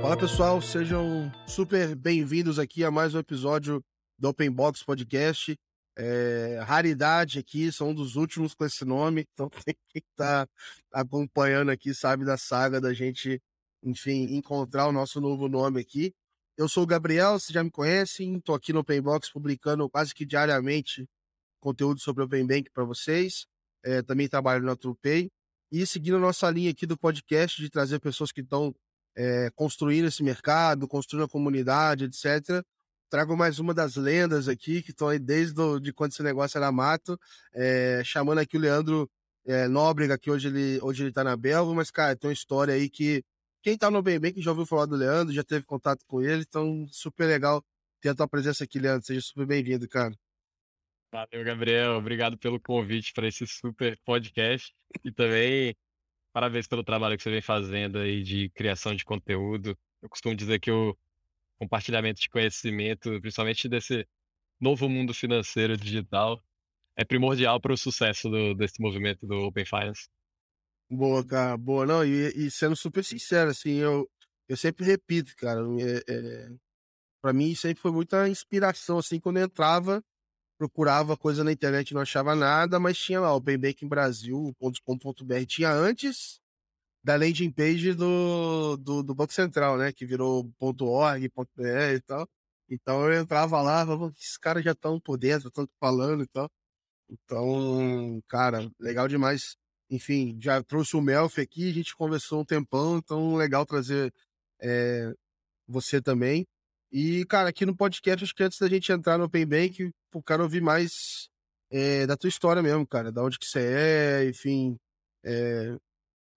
Fala pessoal, sejam super bem-vindos aqui a mais um episódio do Open Box Podcast. É, raridade aqui, são um dos últimos com esse nome, então quem está acompanhando aqui sabe da saga da gente, enfim, encontrar o nosso novo nome aqui. Eu sou o Gabriel, vocês já me conhecem, estou aqui no Open Box publicando quase que diariamente conteúdo sobre Open Bank para vocês. É, também trabalho no Trupay. E seguindo a nossa linha aqui do podcast de trazer pessoas que estão é, construindo esse mercado, construindo a comunidade, etc. Trago mais uma das lendas aqui, que estão aí desde do, de quando esse negócio era mato, é, chamando aqui o Leandro é, Nóbrega, que hoje ele, hoje ele tá na Belva, mas, cara, tem uma história aí que quem tá no Bem Bem, que já ouviu falar do Leandro, já teve contato com ele, então super legal ter a tua presença aqui, Leandro. Seja super bem-vindo, cara. Valeu, Gabriel. Obrigado pelo convite para esse super podcast e também Parabéns pelo trabalho que você vem fazendo aí de criação de conteúdo. Eu costumo dizer que o compartilhamento de conhecimento, principalmente desse novo mundo financeiro digital, é primordial para o sucesso do, desse movimento do Open Finance. Boa, cara, boa. Não, e, e sendo super sincero, assim, eu, eu sempre repito, cara, é, é, para mim sempre foi muita inspiração, assim, quando eu entrava procurava coisa na internet não achava nada, mas tinha lá o Brasil.com.br. Tinha antes da landing page do, do, do, Banco Central, né? Que virou .org, .br e tal. Então eu entrava lá, falava, esses caras já estão por dentro, estão falando e tal. Então, cara, legal demais. Enfim, já trouxe o Melf aqui, a gente conversou um tempão, então legal trazer é, você também. E, cara, aqui no podcast, acho que antes da gente entrar no Open Bank, o cara ouvir mais é, da tua história mesmo, cara. Da onde que você é, enfim, é,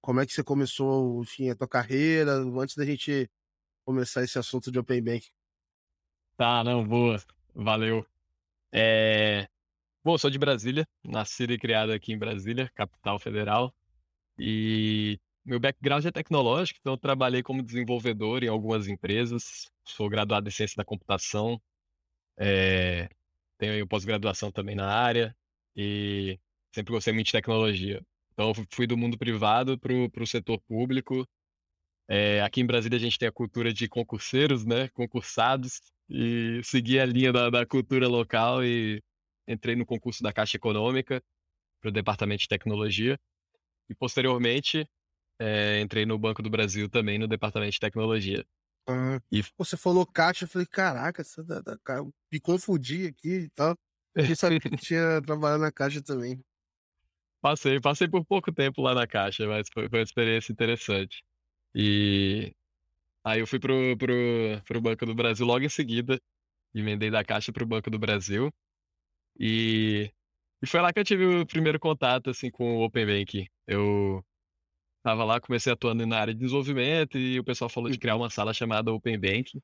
como é que você começou, enfim, a tua carreira, antes da gente começar esse assunto de Open Bank. Tá, não, boa. Valeu. É... Bom, sou de Brasília, nascido e criado aqui em Brasília, capital federal. E meu background é tecnológico, então trabalhei como desenvolvedor em algumas empresas. Sou graduado em ciência da computação. É, tenho pós-graduação também na área e sempre gostei muito de tecnologia. Então fui do mundo privado para o setor público. É, aqui em Brasília a gente tem a cultura de concurseiros, né? Concursados. E segui a linha da, da cultura local e entrei no concurso da Caixa Econômica para o Departamento de Tecnologia. E posteriormente é, entrei no Banco do Brasil também, no departamento de tecnologia. Ah, e você falou caixa, eu falei, caraca, essa da, da, me confundi aqui e tal. Eu sabia que tinha trabalhado na caixa também. Passei, passei por pouco tempo lá na caixa, mas foi, foi uma experiência interessante. E aí eu fui pro, pro, pro Banco do Brasil logo em seguida, emendei da caixa pro Banco do Brasil. E, e foi lá que eu tive o primeiro contato assim com o Open Bank. Eu Tava lá, comecei atuando na área de desenvolvimento e o pessoal falou de criar uma sala chamada Open Bank.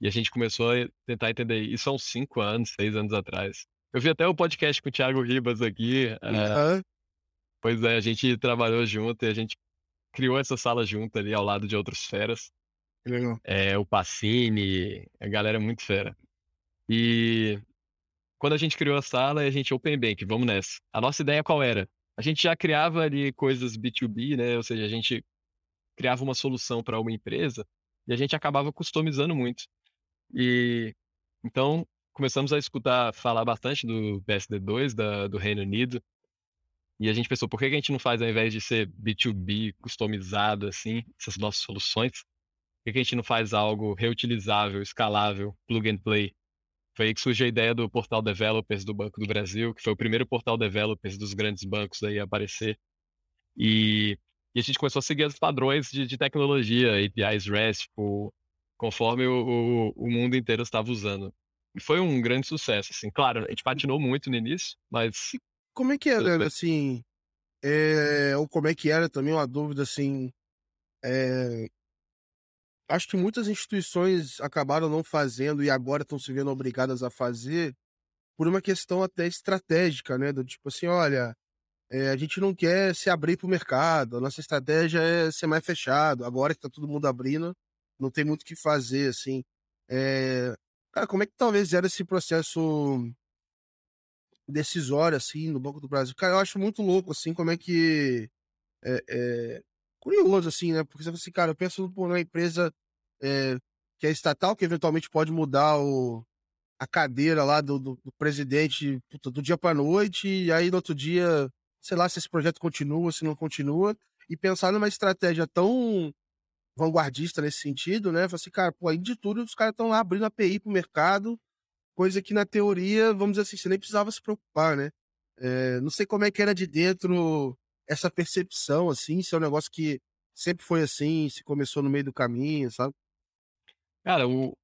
E a gente começou a tentar entender isso há uns 5 anos, 6 anos atrás. Eu vi até o podcast com o Thiago Ribas aqui. Uhum. pois é, a gente trabalhou junto e a gente criou essa sala junto ali ao lado de outras feras. Legal. É, o Pacini, a galera é muito fera. E quando a gente criou a sala, a gente Open Bank, vamos nessa. A nossa ideia qual era? A gente já criava ali coisas B2B, né? Ou seja, a gente criava uma solução para uma empresa e a gente acabava customizando muito. E então começamos a escutar falar bastante do PSD2 da, do Reino Unido. E a gente pensou, por que a gente não faz, ao invés de ser B2B, customizado, assim, essas nossas soluções, por que a gente não faz algo reutilizável, escalável, plug and play? Foi aí que surgiu a ideia do portal Developers do Banco do Brasil, que foi o primeiro portal Developers dos grandes bancos aí a aparecer. E, e a gente começou a seguir os padrões de, de tecnologia, APIs RESTful, conforme o, o, o mundo inteiro estava usando. E foi um grande sucesso, assim. Claro, a gente patinou muito no início, mas... Como é que era, assim... É, ou como é que era também uma dúvida, assim... É, acho que muitas instituições acabaram não fazendo e agora estão se vendo obrigadas a fazer por uma questão até estratégica, né? Do tipo assim, olha, é, a gente não quer se abrir para o mercado, a nossa estratégia é ser mais fechado. Agora que está todo mundo abrindo, não tem muito o que fazer, assim. É... Cara, como é que talvez era esse processo decisório, assim, no Banco do Brasil? Cara, eu acho muito louco, assim, como é que... É, curioso, assim, né? Porque você fala assim, cara, eu penso numa empresa é, que é estatal, que eventualmente pode mudar o, a cadeira lá do, do, do presidente puta, do dia para noite, e aí no outro dia, sei lá se esse projeto continua, se não continua, e pensar numa estratégia tão vanguardista nesse sentido, né? Falei assim, cara, pô, aí de tudo os caras estão lá abrindo API pro mercado, coisa que na teoria, vamos dizer assim, você nem precisava se preocupar, né? É, não sei como é que era de dentro essa percepção, assim, se é um negócio que sempre foi assim, se começou no meio do caminho, sabe? Cara, o,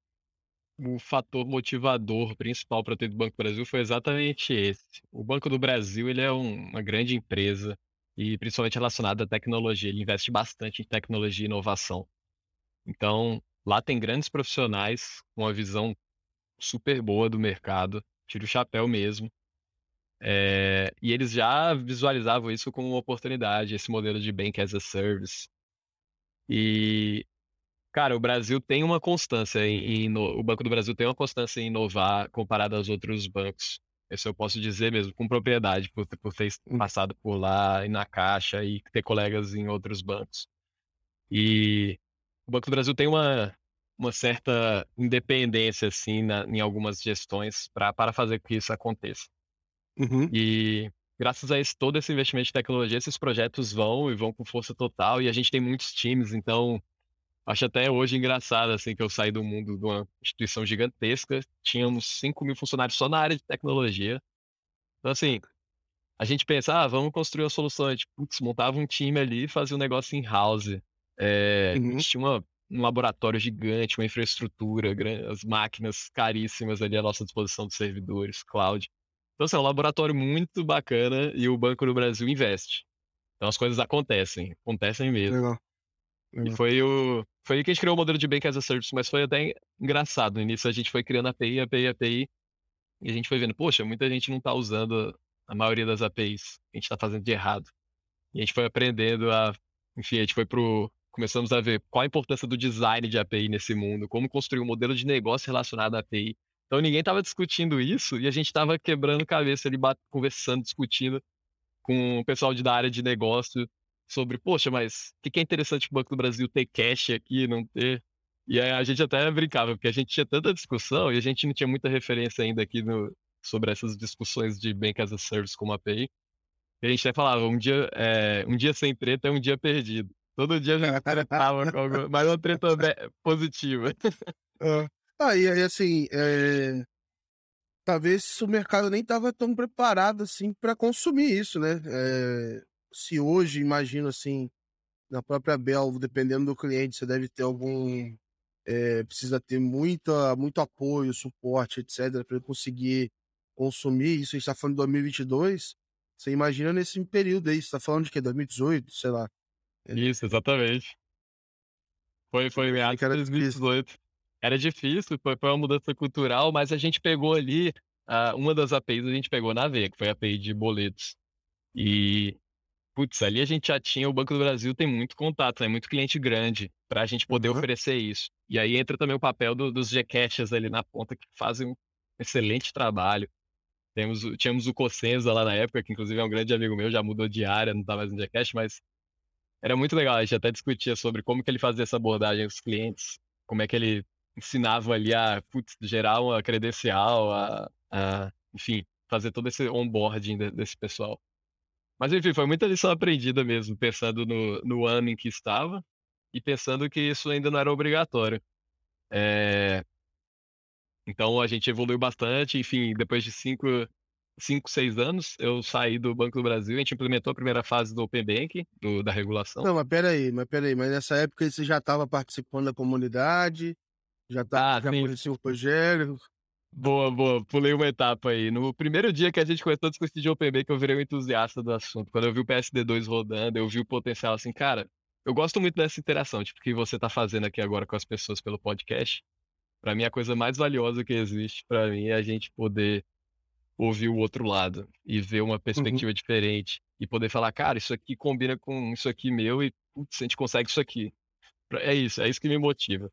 o fator motivador principal para ter do Banco do Brasil foi exatamente esse. O Banco do Brasil ele é um, uma grande empresa e principalmente relacionada à tecnologia. Ele investe bastante em tecnologia e inovação. Então, lá tem grandes profissionais com uma visão super boa do mercado, tira o chapéu mesmo. É, e eles já visualizavam isso como uma oportunidade, esse modelo de Bank as a Service. E Cara, o Brasil tem uma constância em, em o Banco do Brasil tem uma constância em inovar comparado aos outros bancos. Isso eu posso dizer mesmo com propriedade, por, por ter hum. passado por lá e na Caixa e ter colegas em outros bancos. E o Banco do Brasil tem uma, uma certa independência assim na, em algumas gestões pra, para fazer com que isso aconteça. Uhum. E graças a esse, todo esse investimento em tecnologia, esses projetos vão e vão com força total. E a gente tem muitos times, então Acho até hoje engraçado, assim, que eu saí do mundo de uma instituição gigantesca, tínhamos 5 mil funcionários só na área de tecnologia. Então, assim, a gente pensa, ah, vamos construir uma solução. A gente, putz, montava um time ali e fazia um negócio in-house. É, uhum. A gente tinha uma, um laboratório gigante, uma infraestrutura, as máquinas caríssimas ali à nossa disposição de servidores, cloud. Então, assim, é um laboratório muito bacana e o Banco do Brasil investe. Então, as coisas acontecem, acontecem mesmo. Legal. Legal. E foi o, foi aí que a gente criou o modelo de Bank as a Service, mas foi até engraçado. No início a gente foi criando API, API, API, e a gente foi vendo, poxa, muita gente não está usando a maioria das APIs. A gente está fazendo de errado. E a gente foi aprendendo a. Enfim, a gente foi pro. Começamos a ver qual a importância do design de API nesse mundo, como construir um modelo de negócio relacionado à API. Então ninguém estava discutindo isso e a gente estava quebrando cabeça ali, conversando, discutindo com o pessoal de, da área de negócio sobre, poxa, mas o que, que é interessante o Banco do Brasil ter cash aqui, não ter? E aí a gente até brincava, porque a gente tinha tanta discussão e a gente não tinha muita referência ainda aqui no, sobre essas discussões de Bank as a Service como API. E a gente até falava, um dia, é, um dia sem treta é um dia perdido. Todo dia a gente tretava com alguma, mas uma treta positiva. Ah, e aí assim, é... talvez o mercado nem estava tão preparado assim para consumir isso, né? É se hoje, imagino assim, na própria Belvo, dependendo do cliente, você deve ter algum. É, precisa ter muita, muito apoio, suporte, etc., para conseguir consumir. Isso a gente está falando de 2022. Você imagina nesse período aí, você está falando de que? 2018, sei lá. Isso, exatamente. Foi, foi meados de 2018. Era difícil, foi, foi uma mudança cultural, mas a gente pegou ali, uh, uma das APIs a gente pegou na veia, que foi a API de boletos. E putz, ali a gente já tinha, o Banco do Brasil tem muito contato, né? Muito cliente grande para a gente poder uhum. oferecer isso. E aí entra também o papel do, dos Gcaches ali na ponta, que fazem um excelente trabalho. Temos, tínhamos o Cossenza lá na época, que inclusive é um grande amigo meu, já mudou de área, não tá mais no Gcash, mas era muito legal. A gente até discutia sobre como que ele fazia essa abordagem aos clientes, como é que ele ensinava ali a putz, gerar uma credencial, a, a, enfim, fazer todo esse onboarding desse pessoal. Mas enfim, foi muita lição aprendida mesmo, pensando no, no ano em que estava e pensando que isso ainda não era obrigatório. É... Então a gente evoluiu bastante, enfim, depois de cinco, cinco, seis anos, eu saí do Banco do Brasil, a gente implementou a primeira fase do Open Bank, do, da regulação. Não, mas peraí, mas peraí, mas nessa época você já estava participando da comunidade, já, tá, ah, já conhecia o Rogério, Boa, boa. Pulei uma etapa aí. No primeiro dia que a gente começou a discutir de OpenB, que eu virei um entusiasta do assunto. Quando eu vi o PSD2 rodando, eu vi o potencial assim, cara, eu gosto muito dessa interação, tipo, que você tá fazendo aqui agora com as pessoas pelo podcast. Para mim, a coisa mais valiosa que existe para mim é a gente poder ouvir o outro lado e ver uma perspectiva uhum. diferente e poder falar, cara, isso aqui combina com isso aqui meu e putz, a gente consegue isso aqui. É isso, é isso que me motiva.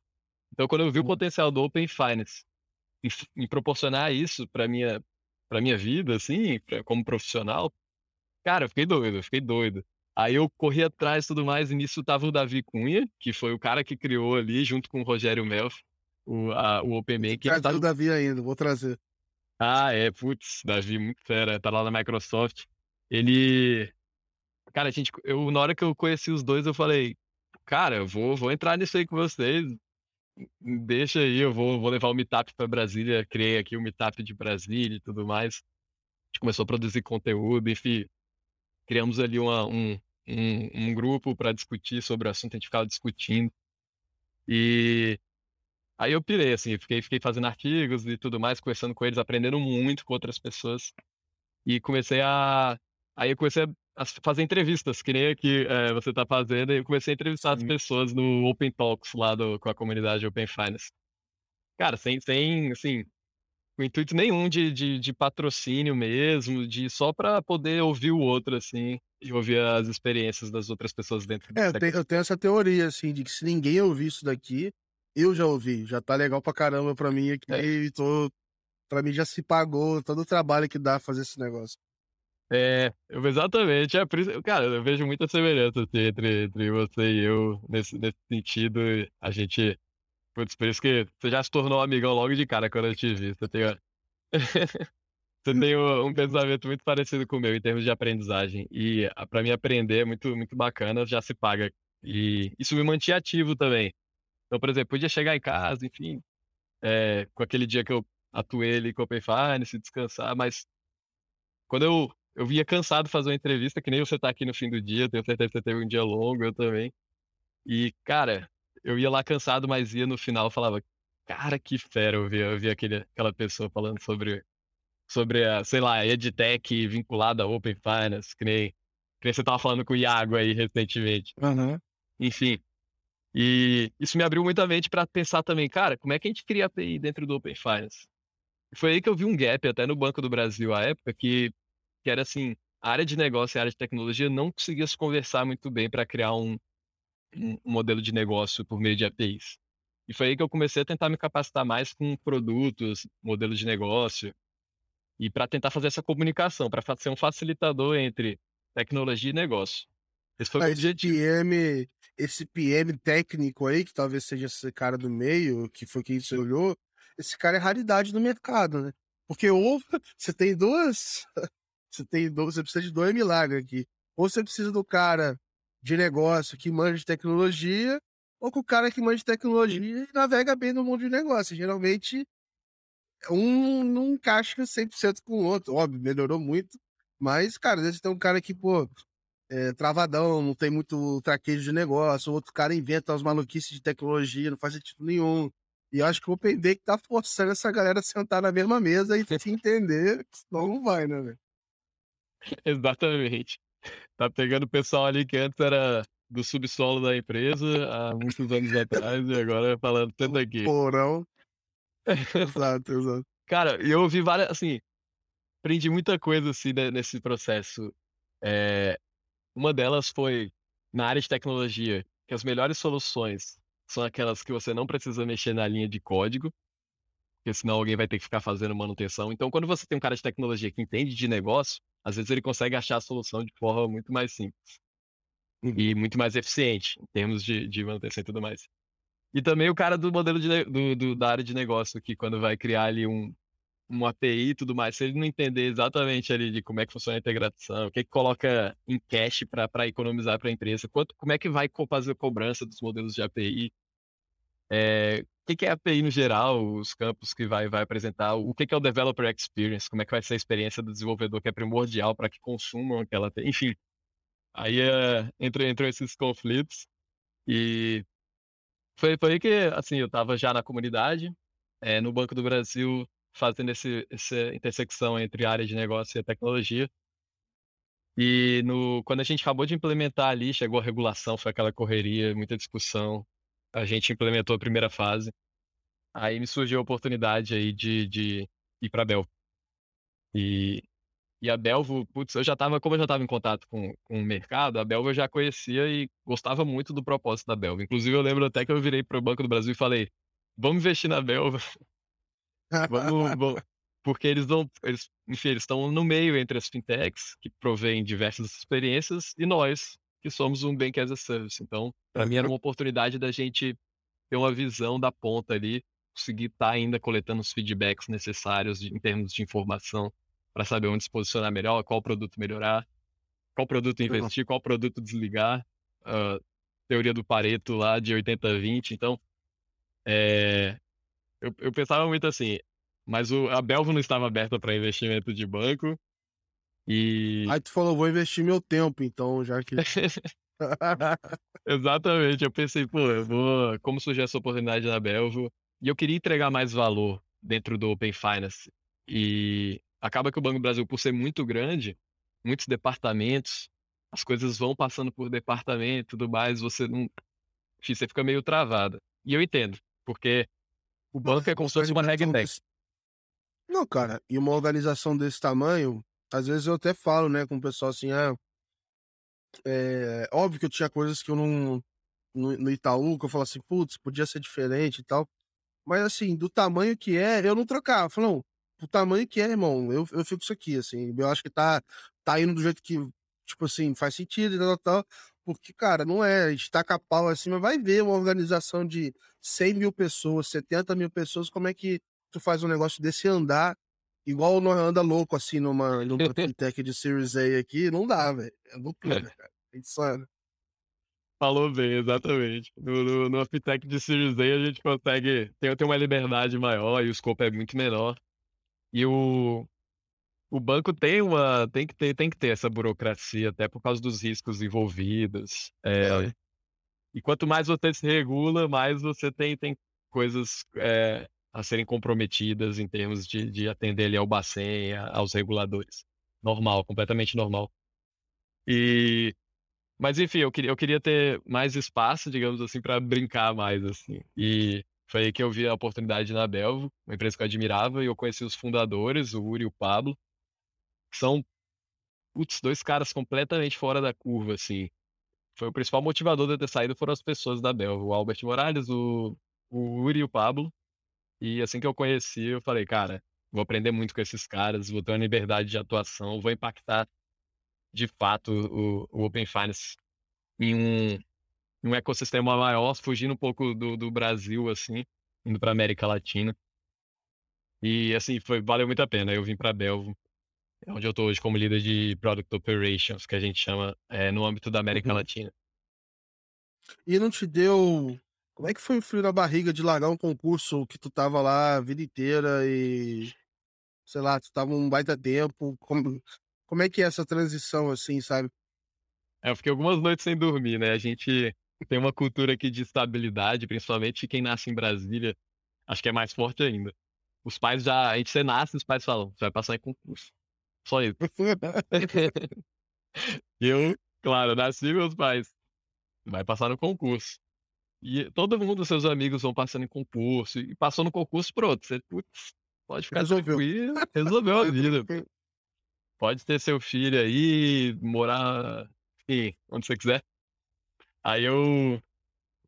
Então, quando eu vi o uhum. potencial do Open Finance me proporcionar isso para minha para minha vida assim, pra, como profissional, cara, eu fiquei doido, eu fiquei doido. Aí eu corri atrás e tudo mais, e nisso tava o Davi Cunha, que foi o cara que criou ali, junto com o Rogério Melf, o, a, o OpenBank. Traz tá... o Davi ainda, vou trazer. Ah, é, putz, Davi, muito fera, tá lá na Microsoft. Ele. Cara, gente, eu, na hora que eu conheci os dois, eu falei, cara, eu vou, vou entrar nisso aí com vocês. Deixa aí, eu vou, vou levar o Meetup para Brasília. Criei aqui o Meetup de Brasília e tudo mais. A gente começou a produzir conteúdo, enfim. Criamos ali uma, um, um, um grupo para discutir sobre o assunto, a gente ficava discutindo. E aí eu pirei, assim, fiquei, fiquei fazendo artigos e tudo mais, conversando com eles, aprendendo muito com outras pessoas. E comecei a. Aí eu comecei a fazer entrevistas, que nem aqui é, você está fazendo, e eu comecei a entrevistar as pessoas no Open Talks lá do, com a comunidade Open Finance. Cara, sem, sem assim, com intuito nenhum de, de, de patrocínio mesmo, de só para poder ouvir o outro, assim, e ouvir as experiências das outras pessoas dentro É, eu tenho, eu tenho, essa teoria, assim, de que se ninguém ouvir isso daqui, eu já ouvi, já tá legal pra caramba pra mim aqui, é. e tô, pra mim já se pagou todo o trabalho que dá fazer esse negócio. É, exatamente. É cara, eu vejo muita semelhança assim, entre, entre você e eu nesse, nesse sentido. A gente. Putz, por isso que você já se tornou um amigão logo de cara quando eu te vi. Você tem, você tem um pensamento muito parecido com o meu em termos de aprendizagem. E para mim aprender é muito, muito bacana, já se paga. E isso me mantinha ativo também. Então, por exemplo, podia chegar em casa, enfim, é, com aquele dia que eu atuei ali com o Open descansar, mas quando eu eu vinha cansado de fazer uma entrevista, que nem você tá aqui no fim do dia, tenho certeza que você teve um dia longo, eu também. E, cara, eu ia lá cansado, mas ia no final falava, cara, que fera, eu via, eu via aquele, aquela pessoa falando sobre, sobre a, sei lá, EdTech vinculada a Open Finance, que nem, que nem você tava falando com o Iago aí recentemente. Uhum. Enfim. E isso me abriu muita mente para pensar também, cara, como é que a gente cria API dentro do Open Finance? Foi aí que eu vi um gap até no Banco do Brasil à época, que que era assim, a área de negócio e a área de tecnologia não conseguia se conversar muito bem para criar um, um, modelo de negócio por meio de APIs. E foi aí que eu comecei a tentar me capacitar mais com produtos, modelos de negócio, e para tentar fazer essa comunicação, para ser um facilitador entre tecnologia e negócio. Esse foi o esse PM, esse PM técnico aí, que talvez seja esse cara do meio, que foi quem você olhou, esse cara é raridade no mercado, né? Porque ou você tem duas você tem você precisa de dois milagres aqui. Ou você precisa do cara de negócio que manja de tecnologia, ou com o cara que manja de tecnologia e navega bem no mundo de negócio. Geralmente, um não encaixa 100% com o outro. Óbvio, melhorou muito. Mas, cara, às vezes tem um cara que, pô, é, travadão, não tem muito traquejo de negócio, outro cara inventa as maluquices de tecnologia, não faz sentido nenhum. E acho que o Open Day que tá forçando essa galera a sentar na mesma mesa e se entender, senão não vai, né, velho? Exatamente. Tá pegando o pessoal ali que antes era do subsolo da empresa há muitos anos atrás e agora falando tanto aqui. Porão. exato, exato. Cara, eu ouvi várias, assim, aprendi muita coisa assim nesse processo. É, uma delas foi na área de tecnologia, que as melhores soluções são aquelas que você não precisa mexer na linha de código, porque senão alguém vai ter que ficar fazendo manutenção. Então, quando você tem um cara de tecnologia que entende de negócio, às vezes ele consegue achar a solução de forma muito mais simples uhum. e muito mais eficiente em termos de, de manutenção e tudo mais. E também o cara do modelo de, do, do, da área de negócio, que quando vai criar ali um, um API e tudo mais, se ele não entender exatamente ali de como é que funciona a integração, o que, que coloca em cache para economizar para a empresa, quanto, como é que vai fazer a cobrança dos modelos de API, é, o que é a API no geral, os campos que vai, vai apresentar, o que é o Developer Experience, como é que vai ser a experiência do desenvolvedor, que é primordial para que consumam aquela API, enfim. Aí é, entrou, entrou esses conflitos e foi, foi aí que, assim, eu estava já na comunidade, é, no Banco do Brasil, fazendo esse, essa intersecção entre área de negócio e a tecnologia. E no, quando a gente acabou de implementar ali, chegou a regulação, foi aquela correria, muita discussão, a gente implementou a primeira fase. Aí me surgiu a oportunidade aí de, de ir para Belvo. E, e a Belvo, putz, eu já tava, como eu já estava em contato com, com o mercado, a Belvo eu já conhecia e gostava muito do propósito da Belvo. Inclusive, eu lembro até que eu virei para o Banco do Brasil e falei: vamos investir na Belvo. vamos, vamos, porque eles não, eles, enfim, eles estão no meio entre as fintechs, que provêm diversas experiências, e nós, que somos um Bank as a Service. Então, para mim era uma oportunidade da gente ter uma visão da ponta ali, conseguir estar tá ainda coletando os feedbacks necessários em termos de informação para saber onde se posicionar melhor, qual produto melhorar, qual produto investir, qual produto desligar. Uh, teoria do Pareto lá de 80-20. Então, é, eu, eu pensava muito assim, mas o, a Belvo não estava aberta para investimento de banco. E. Aí tu falou, vou investir meu tempo, então, já que. Exatamente, eu pensei, pô, eu vou. Como surgiu essa oportunidade na Belvo? E eu queria entregar mais valor dentro do Open Finance. E acaba que o Banco do Brasil, por ser muito grande, muitos departamentos, as coisas vão passando por departamento e tudo mais, você não. Você fica meio travada. E eu entendo, porque o banco é como se fosse uma reg Não, cara, e uma organização desse tamanho, às vezes eu até falo, né, com o pessoal assim, ah, é óbvio que eu tinha coisas que eu não. No, no Itaú, que eu falo assim, putz, podia ser diferente e tal. Mas assim, do tamanho que é, eu não trocava. Eu falo, não, do tamanho que é, irmão, eu, eu fico isso aqui, assim. Eu acho que tá, tá indo do jeito que tipo assim, faz sentido e tal, tal, porque, cara, não é estaca pau assim, mas vai ver uma organização de 100 mil pessoas, 70 mil pessoas, como é que tu faz um negócio desse andar igual nós anda louco assim numa, numa fintech de Series A aqui, não dá, velho. É loucura, cara. É insano. Falou bem, exatamente. No, no, no fintech de Series A a gente consegue ter, ter uma liberdade maior e o scope é muito menor. E o, o banco tem uma tem que ter tem que ter essa burocracia até por causa dos riscos envolvidos é, é. e quanto mais você se regula mais você tem tem coisas é, a serem comprometidas em termos de, de atender ali ao Bacen aos reguladores normal completamente normal e mas enfim eu queria eu queria ter mais espaço digamos assim para brincar mais assim e foi aí que eu vi a oportunidade na Belvo, uma empresa que eu admirava, e eu conheci os fundadores, o Uri e o Pablo são putz, dois caras completamente fora da curva, assim. Foi o principal motivador de eu ter saído foram as pessoas da Bel, o Albert Morales, o, o Uri e o Pablo. E assim que eu conheci, eu falei, cara, vou aprender muito com esses caras, vou ter uma liberdade de atuação, vou impactar de fato o, o Open Finance em um, em um ecossistema maior, fugindo um pouco do, do Brasil, assim, indo para América Latina. E assim, foi, valeu muito a pena. Eu vim para Belvo é onde eu estou hoje como líder de Product Operations, que a gente chama é, no âmbito da América uhum. Latina. E não te deu. Como é que foi o frio na barriga de largar um concurso que tu tava lá a vida inteira e. Sei lá, tu tava um baita tempo. Como, como é que é essa transição, assim, sabe? É, eu fiquei algumas noites sem dormir, né? A gente tem uma cultura aqui de estabilidade, principalmente quem nasce em Brasília, acho que é mais forte ainda. Os pais já. A gente você nasce, os pais falam, você vai passar em concurso. Só isso. eu, claro, nasci meus pais. Vai passar no concurso. E todo mundo, seus amigos, vão passando em concurso. E passou no concurso, pronto. Você putz, pode ficar Resolveu. tranquilo. Resolveu a vida. Pode ter seu filho aí, morar, enfim, onde você quiser. Aí eu.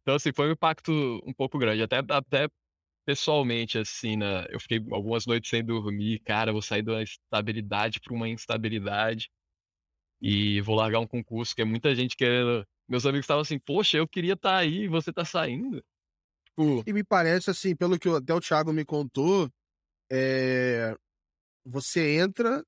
Então, assim, foi um impacto um pouco grande. Até, até pessoalmente, assim, né? Eu fiquei algumas noites sem dormir, cara, vou sair da estabilidade para uma instabilidade e vou largar um concurso que é muita gente querendo. Meus amigos estavam assim, poxa, eu queria estar tá aí, você tá saindo. Tipo... E me parece assim, pelo que até o Thiago me contou, é... você entra,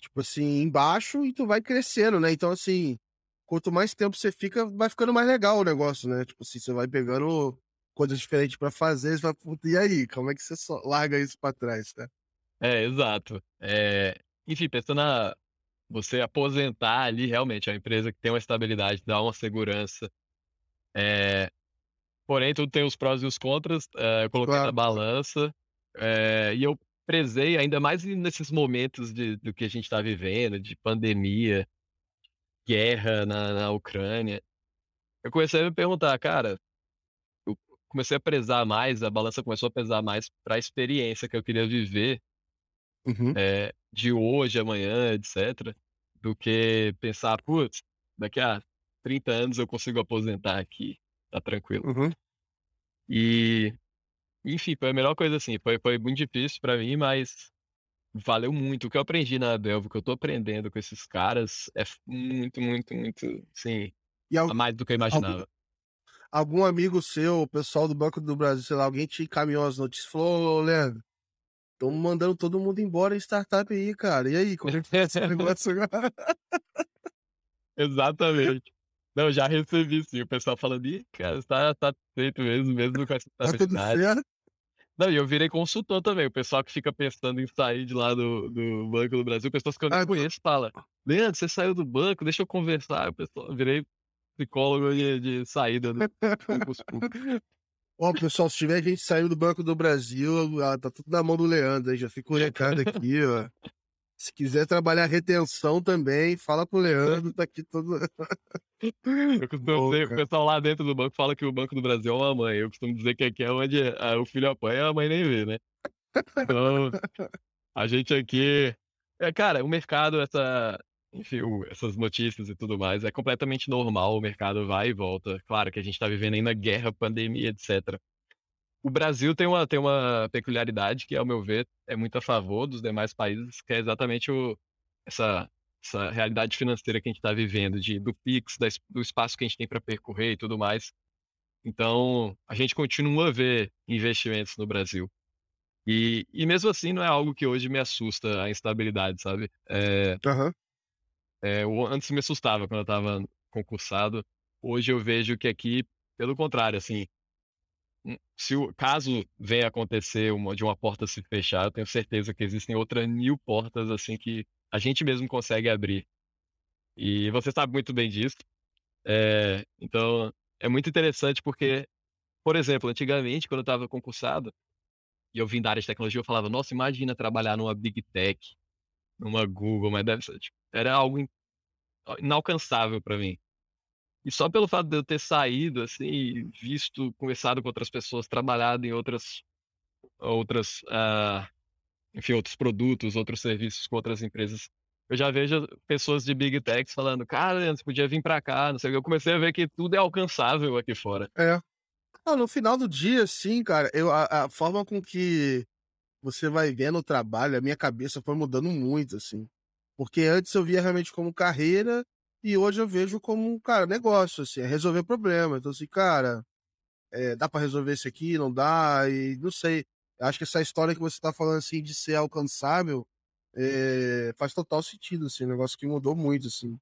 tipo assim, embaixo e tu vai crescendo, né? Então, assim, quanto mais tempo você fica, vai ficando mais legal o negócio, né? Tipo assim, você vai pegando coisas diferentes para fazer, você fala, e aí, como é que você larga isso para trás, né? É, exato. É... Enfim, pensando na você aposentar ali, realmente, é uma empresa que tem uma estabilidade, dá uma segurança. É... Porém, tudo tem os prós e os contras. É, eu coloquei claro. na balança. É... E eu prezei, ainda mais nesses momentos de, do que a gente está vivendo, de pandemia, guerra na, na Ucrânia. Eu comecei a me perguntar, cara, comecei a prezar mais, a balança começou a pesar mais para a experiência que eu queria viver uhum. é, de hoje, amanhã, etc., do que pensar, putz, daqui a 30 anos eu consigo aposentar aqui, tá tranquilo. Uhum. E, enfim, foi a melhor coisa assim. Foi, foi muito difícil para mim, mas valeu muito. O que eu aprendi na Belva, o que eu tô aprendendo com esses caras é muito, muito, muito, sim, al- mais do que eu algum, imaginava. algum amigo seu, o pessoal do Banco do Brasil, sei lá, alguém te encaminhou as notícias e falou, ô, Leandro, estão mandando todo mundo embora em startup aí, cara. E aí, como é que esse negócio agora? Exatamente. Não, já recebi sim, o pessoal falando, ih, cara, tá, tá feito mesmo, mesmo com essa Tá tudo certo? Não, e eu virei consultor também. O pessoal que fica pensando em sair de lá do, do Banco do Brasil, pessoas que eu nem Ah, conheço, fala, Leandro, você saiu do banco, deixa eu conversar. O pessoal, virei psicólogo de, de saída do concurso público. Ó, pessoal, se tiver gente saindo do Banco do Brasil, ah, tá tudo na mão do Leandro aí. Já fica o recado aqui, ó. Se quiser trabalhar retenção também, fala pro Leandro, tá aqui todo. Eu costumo dizer, o pessoal lá dentro do banco fala que o Banco do Brasil é uma mãe. Eu costumo dizer que aqui é onde ah, o filho apanha, a mãe nem vê, né? Então, a gente aqui. É, cara, o mercado, essa. Enfim, essas notícias e tudo mais, é completamente normal. O mercado vai e volta. Claro que a gente tá vivendo ainda guerra, pandemia, etc. O Brasil tem uma, tem uma peculiaridade que, ao meu ver, é muito a favor dos demais países, que é exatamente o, essa, essa realidade financeira que a gente está vivendo, de, do Pix, da do espaço que a gente tem para percorrer e tudo mais. Então, a gente continua a ver investimentos no Brasil. E, e mesmo assim, não é algo que hoje me assusta, a instabilidade, sabe? É, Aham. É, o- antes me assustava quando eu estava concursado. Hoje eu vejo que aqui, pelo contrário, assim, um- se o caso venha acontecer uma, de uma porta se fechar, eu tenho certeza que existem outras mil portas assim que a gente mesmo consegue abrir. E você sabe muito bem disso. É, então, é muito interessante porque, por exemplo, antigamente, quando eu estava concursado e eu vim da área de tecnologia, eu falava, nossa, imagina trabalhar numa Big Tech, numa Google, mas deve ser, tipo, era algo in- inalcançável para mim. E só pelo fato de eu ter saído, assim, visto, conversado com outras pessoas, trabalhado em outras, outras, ah, enfim, outros produtos, outros serviços com outras empresas, eu já vejo pessoas de Big Techs falando, cara, você podia vir pra cá, não sei o que. Eu comecei a ver que tudo é alcançável aqui fora. É. Ah, no final do dia, sim, cara, eu, a, a forma com que você vai vendo o trabalho, a minha cabeça foi mudando muito, assim. Porque antes eu via realmente como carreira e hoje eu vejo como, cara, negócio, assim, é resolver problema. Então, assim, cara, é, dá pra resolver isso aqui, não dá, e não sei. Acho que essa história que você tá falando, assim, de ser alcançável, é, faz total sentido, assim, um negócio que mudou muito, assim.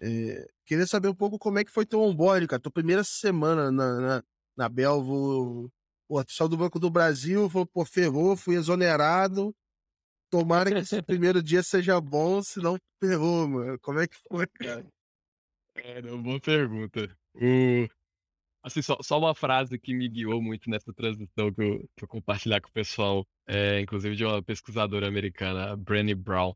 É, queria saber um pouco como é que foi teu onboard, cara, tua primeira semana na, na, na Belvo. Pô, tu saiu do Banco do Brasil, falou, pô, ferrou, fui exonerado. Tomara que esse primeiro dia seja bom, senão ferrou, mano. Como é que foi, cara? É, uma boa pergunta. O... Assim, só, só uma frase que me guiou muito nessa transição que eu, que eu compartilhar com o pessoal, é, inclusive de uma pesquisadora americana, a Brené Brown.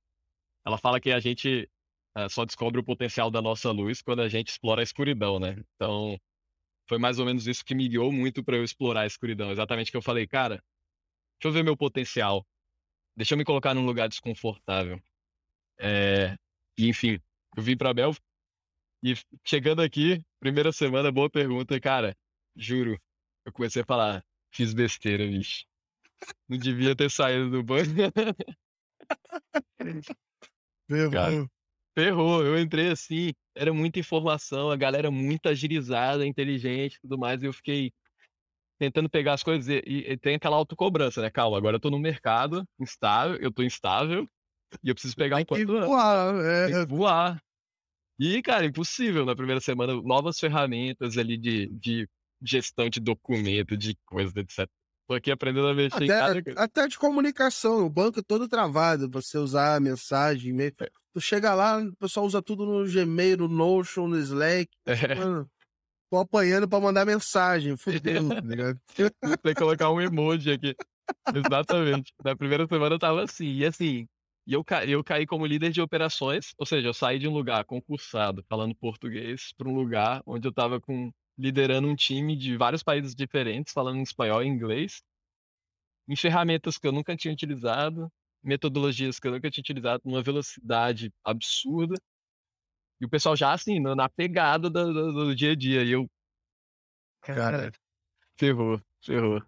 Ela fala que a gente ah, só descobre o potencial da nossa luz quando a gente explora a escuridão, né? Então, foi mais ou menos isso que me guiou muito para eu explorar a escuridão. Exatamente o que eu falei, cara, deixa eu ver meu potencial. Deixa eu me colocar num lugar desconfortável. É, E, enfim, eu vim pra Belfast e chegando aqui, primeira semana, boa pergunta, cara. Juro, eu comecei a falar, fiz besteira, bicho. Não devia ter saído do. Cara, Ferrou. ferrou, eu entrei assim, era muita informação, a galera muito agilizada, inteligente e tudo mais, e eu fiquei tentando pegar as coisas e, e- e tem aquela autocobrança, né? Calma, agora eu tô no mercado instável, eu tô instável e eu preciso pegar Tem que enquanto voar, tem que é. voar. E, cara, impossível na primeira semana, novas ferramentas ali de, de gestão de documento, de coisas, etc. Tô aqui aprendendo a mexer em cada Até, coisa. até de comunicação, o banco é todo travado você usar mensagem, e-mail. Tu chega lá, o pessoal usa tudo no Gmail, no Notion, no Slack. É, Mano, tô apanhando pra mandar mensagem, fudeu, tá ligado? tem que colocar um emoji aqui. Exatamente. Na primeira semana eu tava assim, e assim, e eu, ca... eu caí como líder de operações, ou seja, eu saí de um lugar concursado, falando português, para um lugar onde eu tava com liderando um time de vários países diferentes, falando espanhol e inglês, em ferramentas que eu nunca tinha utilizado, metodologias que eu nunca tinha utilizado, numa velocidade absurda. E o pessoal já assim, na pegada do, do- do dia a dia. E eu, Cara, ferrou, ferrou.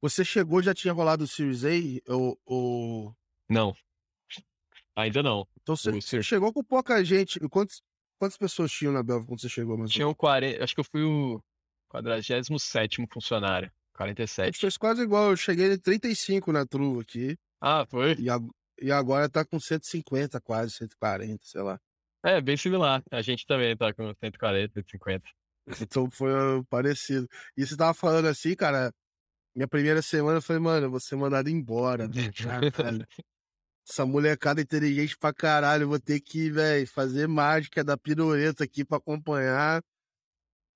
você chegou, já tinha rolado o Series A? Ou, ou Não. Ainda não. Então você, chegou com pouca gente. Quantos, quantas pessoas tinham na Belva quando você chegou? Mais Tinham 40. Acho que eu fui o 47 funcionário. 47. Fez quase igual. Eu cheguei em 35 na Truva aqui. Ah, foi? E, ag- e agora tá com 150, quase, 140, sei lá. É, bem similar. A gente também tá com 140, 150. Então foi uh, parecido. E você tava falando assim, cara. Minha primeira semana eu falei, mano, eu vou ser mandado embora. Caralho. Essa molecada inteligente pra caralho. eu Vou ter que, velho, fazer mágica da piruleta aqui pra acompanhar.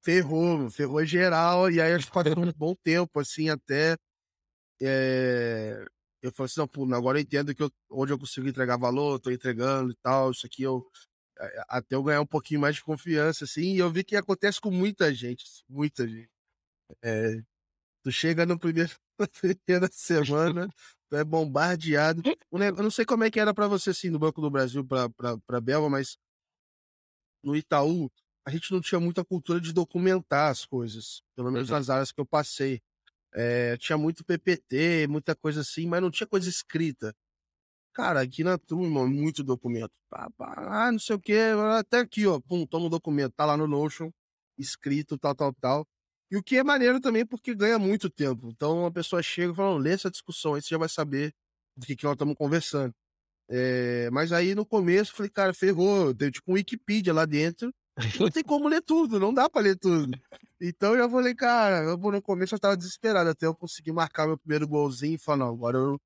Ferrou, ferrou geral. E aí acho que passou um bom tempo, assim, até. é, Eu falei assim, não, pô, agora eu entendo que eu... onde eu consigo entregar valor, tô entregando e tal. Isso aqui eu. Até eu ganhar um pouquinho mais de confiança, assim. E eu vi que acontece com muita gente, muita gente. É, Tu chega no primeiro, na primeira semana, tu é bombardeado. Eu não sei como é que era pra você, assim, no Banco do Brasil pra Belva, mas no Itaú, a gente não tinha muita cultura de documentar as coisas. Pelo menos Uhum. nas áreas que eu passei. É, tinha muito PPT, muita coisa assim, mas não tinha coisa escrita. Cara, aqui na turma, muito documento. Ah, não sei o quê, até aqui, ó, pum, toma um documento, tá lá no Notion, escrito, tal, tal, tal. E o que é maneiro também, porque ganha muito tempo. Então a pessoa chega e fala, "Não, lê essa discussão aí, você já vai saber do que, que nós estamos conversando. É, mas aí no começo eu falei, cara, ferrou, tem tipo um Wikipedia lá dentro, não tem como ler tudo, não dá pra ler tudo. Então eu falei, cara, eu, no começo eu tava desesperado, até eu conseguir marcar meu primeiro golzinho e falar, não, agora eu,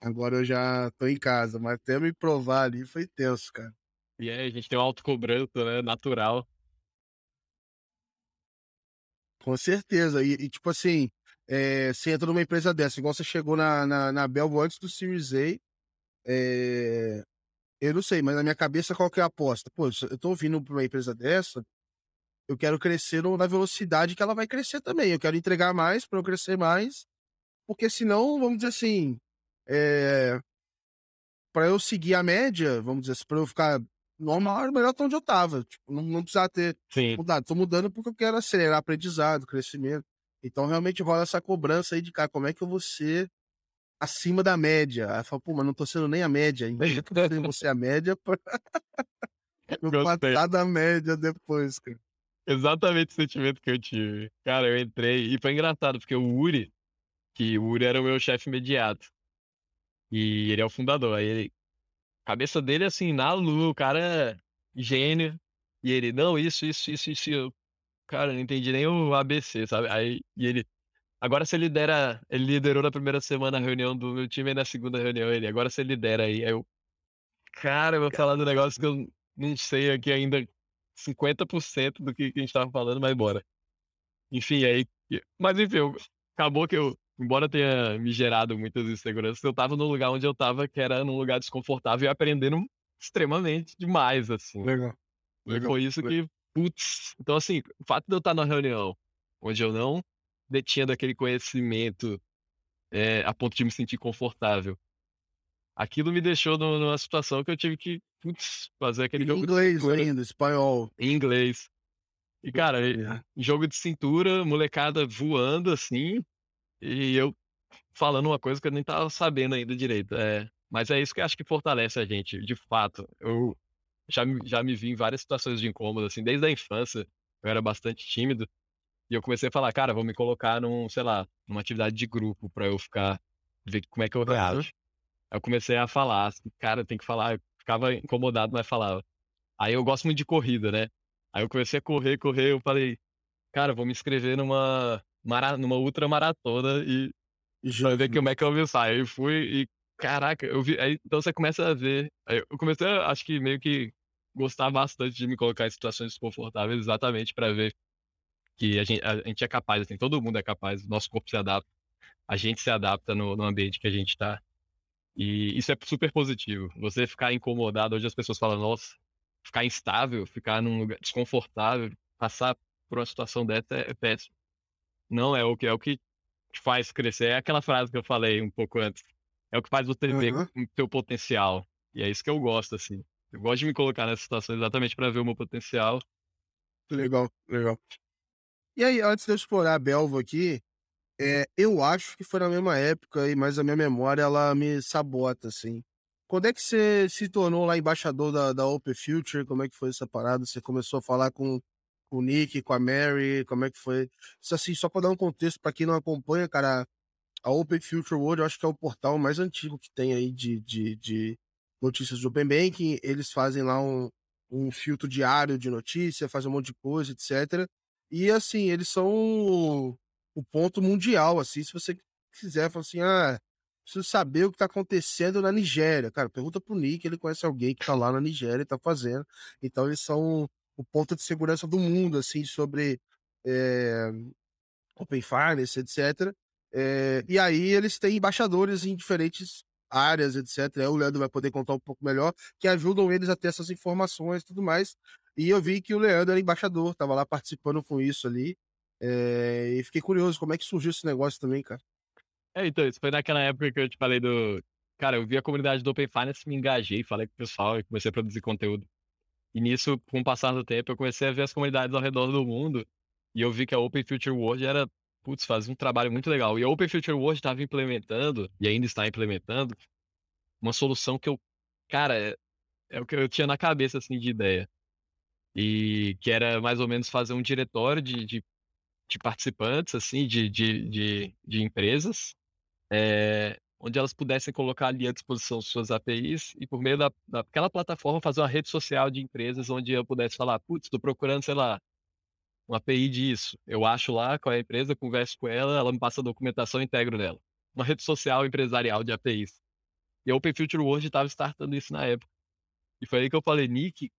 agora eu já tô em casa, mas até me provar ali foi tenso, cara. E aí, a gente tem uma autocobrança, né? Natural. Com certeza. E, e, tipo assim, é, você entra numa empresa dessa, igual você chegou na, na, na Belvo antes do Series A, é, eu não sei, mas na minha cabeça qual que é a aposta? Pô, eu tô vindo pra uma empresa dessa, eu quero crescer na velocidade que ela vai crescer também. Eu quero entregar mais para eu crescer mais, porque senão, vamos dizer assim, é, para eu seguir a média, vamos dizer assim, para eu ficar normal, era melhor estar onde eu tava. Tipo, não, não precisar ter Sim. mudado. Tô mudando porque eu quero acelerar aprendizado, crescimento. Então, realmente rola essa cobrança aí de, cara, como é que eu vou ser acima da média? Aí eu falo, pô, mas não tô sendo nem a média tô sendo você a média pra eu passar da média depois, cara. Exatamente o sentimento que eu tive. Cara, eu entrei e foi engraçado, porque o Uri, que o Uri era o meu chefe imediato. E ele é o fundador. Aí ele. A cabeça dele, assim, na lua, o cara é gênio. E ele, não, isso, isso, isso, isso. Eu, cara, não entendi nem o ABC, sabe? Aí, e ele. Agora você lidera. Ele liderou na primeira semana a reunião do meu time e na segunda reunião ele. Agora você lidera aí. Aí eu. Cara, eu vou falar do negócio que eu não sei aqui ainda 50% do que, a gente tava falando, mas bora. Enfim, aí. Mas enfim, eu- acabou que eu, embora tenha me gerado muitas inseguranças, eu tava no lugar onde eu tava, que era num lugar desconfortável e aprendendo extremamente demais, assim. Legal. Legal. foi isso que, putz. Então, assim, o fato de eu estar na reunião onde eu não detinha daquele conhecimento é, a ponto de me sentir confortável, aquilo me deixou nu- numa situação que eu tive que, putz, fazer aquele jogo Inglês ainda, espanhol. em inglês. E, cara, É. jogo de cintura, molecada voando assim, e eu falando uma coisa que eu nem tava sabendo ainda direito. É, mas é isso que eu acho que fortalece a gente, de fato. Eu já, me- já me vi em várias situações de incômodo, assim, desde a infância, eu era bastante tímido, e eu comecei a falar, cara, vou me colocar num, sei lá, numa atividade de grupo pra eu ficar, ver como é que eu reajo. Eu comecei a falar, assim, cara, tem que falar, eu ficava incomodado, mas falava. Aí eu gosto muito de corrida, né? Aí eu comecei a correr, correr, eu falei, cara, vou me inscrever numa, mara, numa ultramaratona e pra ver como é que eu vou sair. Aí fui e, caraca, eu vi. Aí, então você começa a ver. Aí eu comecei, a, acho que meio que gostar bastante de me colocar em situações desconfortáveis, exatamente pra ver que a gente, a gente é capaz, assim, todo mundo é capaz, nosso corpo se adapta, a gente se adapta no, no ambiente que a gente tá. E isso é super positivo. Você ficar incomodado, hoje as pessoas falam, nossa, ficar instável, ficar num lugar desconfortável, passar por uma situação dessa é, é péssimo. Não é o que é o que te faz crescer. É aquela frase que eu falei um pouco antes. É o que faz você ver Aham. o teu potencial. E é isso que eu gosto, assim. Eu gosto de me colocar nessa situação exatamente para ver o meu potencial. Legal, legal. E aí, antes de eu explorar a Belva aqui, é, eu acho que foi na mesma época, aí, mas a minha memória ela me sabota, assim. quando é que você se tornou lá embaixador da, da Open Future? Como é que foi essa parada? Você começou a falar com, com o Nick, com a Mary? Como é que foi? Isso assim, só para dar um contexto para quem não acompanha, cara, a Open Future World eu acho que é o portal mais antigo que tem aí de, de, de notícias de Open Banking. Eles fazem lá um, um filtro diário de notícia, fazem um monte de coisa, etc. E assim, eles são o, ponto mundial, assim, se você quiser, falar assim, ah, preciso saber o que está acontecendo na Nigéria. Cara, pergunta pro Nick, ele conhece alguém que está lá na Nigéria e tá fazendo. Então eles são o ponto de segurança do mundo, assim, sobre é, Open Finance, etc. É, e aí eles têm embaixadores em diferentes áreas, etc. Aí o Leandro vai poder contar um pouco melhor, que ajudam eles a ter essas informações e tudo mais. E eu vi que o Leandro era embaixador, estava lá participando com isso ali. É, e fiquei curioso, como é que surgiu esse negócio também, cara? É, então, isso foi naquela época que eu te falei do. Cara, eu vi a comunidade do Open Finance, me engajei, falei com o pessoal e comecei a produzir conteúdo. E nisso, com o passar do tempo, eu comecei a ver as comunidades ao redor do mundo e eu vi que a Open Future World era putz, fazia um trabalho muito legal. E a Open Future World estava implementando, e ainda está implementando, uma solução que eu, cara, é, é, o que eu tinha na cabeça, assim, de ideia. E que era mais ou menos fazer um diretório de, de, de participantes, assim, de, de, de, de empresas, é, onde elas pudessem colocar ali à disposição suas APIs e por meio da, daquela plataforma fazer uma rede social de empresas onde eu pudesse falar, putz, estou procurando, sei lá, uma API disso. Eu acho lá qual é a empresa, converso com ela, ela me passa a documentação e integro nela. Uma rede social empresarial de APIs. E a Open Future World estava startando isso na época. E foi aí que eu falei, Nick,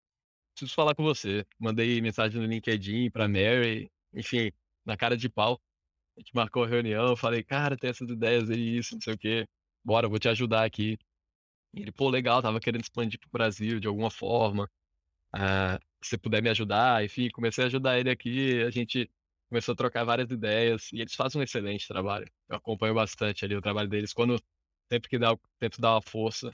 preciso falar com você. Mandei mensagem no LinkedIn para Mary, enfim, na cara de pau. A gente marcou a reunião, falei, cara, tem essas ideias aí, isso, não sei o quê. Bora, vou te ajudar aqui. E ele, pô, legal, tava querendo expandir pro Brasil de alguma forma. Ah, se puder me ajudar, enfim, comecei a ajudar ele aqui, a gente começou a trocar várias ideias e eles fazem um excelente trabalho. Eu acompanho bastante ali o trabalho deles. Quando sempre que dá, tento dar uma força,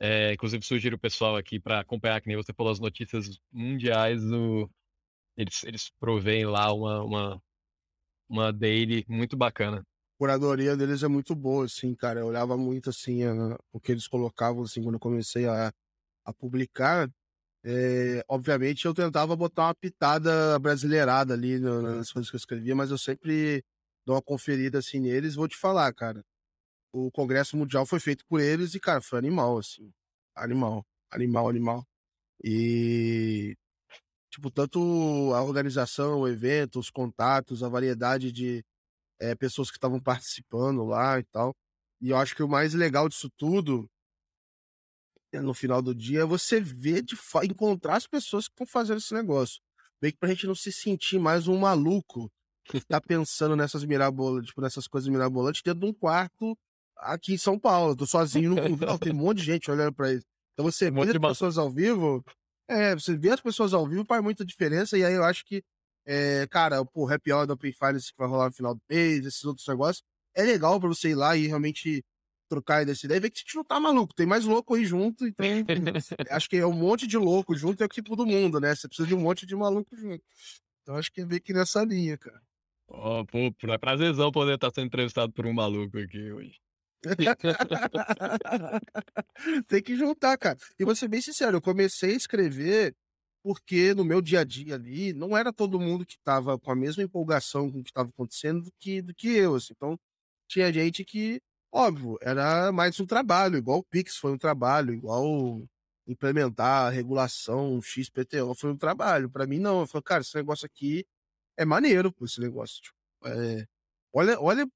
é, inclusive sugiro o pessoal aqui para acompanhar, que nem você falou, as notícias mundiais do. Eles, eles provêm lá uma, uma, uma daily muito bacana. A curadoria deles é muito boa, assim, cara. Eu olhava muito, assim, a, o que eles colocavam, assim, quando eu comecei a, a publicar. É, obviamente eu tentava botar uma pitada brasileirada ali nas coisas que eu escrevia, mas eu sempre dou uma conferida assim neles. Vou te falar, cara. O Congresso Mundial foi feito por eles e, cara, foi animal, assim. Animal, animal, animal. E, tipo, tanto a organização, o evento, os contatos, a variedade de é, pessoas que estavam participando lá e tal. E eu acho que o mais legal disso tudo é, no final do dia, é você ver de encontrar as pessoas que estão fazendo esse negócio. Meio que pra gente não se sentir mais um maluco que tá pensando nessas mirabolantes, tipo, nessas coisas mirabolantes dentro de um quarto aqui em São Paulo. Tô sozinho no não, tem um monte de gente olhando pra isso. Então você um vê as pessoas ao vivo, é, você vê as pessoas ao vivo faz muita diferença, e aí eu acho que, é, cara, o Happy Hour do Open Finance que vai rolar no final do mês, esses outros negócios, é legal pra você ir lá e realmente trocar dessa ideia, ver que a gente não tá maluco, tem mais louco aí junto, então acho que é um monte de louco junto é o tipo do mundo, né? Você precisa de um monte de maluco junto. Então acho que é meio que nessa linha, cara. Oh, pô, é prazerzão poder estar sendo entrevistado por um maluco aqui hoje. tem que juntar, cara. E vou ser bem sincero, eu comecei a escrever porque no meu dia a dia ali não era todo mundo que estava com a mesma empolgação com o que estava acontecendo do que, do que eu. Assim. Então tinha gente que Óbvio, era mais um trabalho, igual o Pix foi um trabalho, igual implementar regulação XPTO foi um trabalho. Para mim, não. Eu falei, cara, esse negócio aqui é maneiro, pô, esse negócio. Tipo, é... Olha, olha,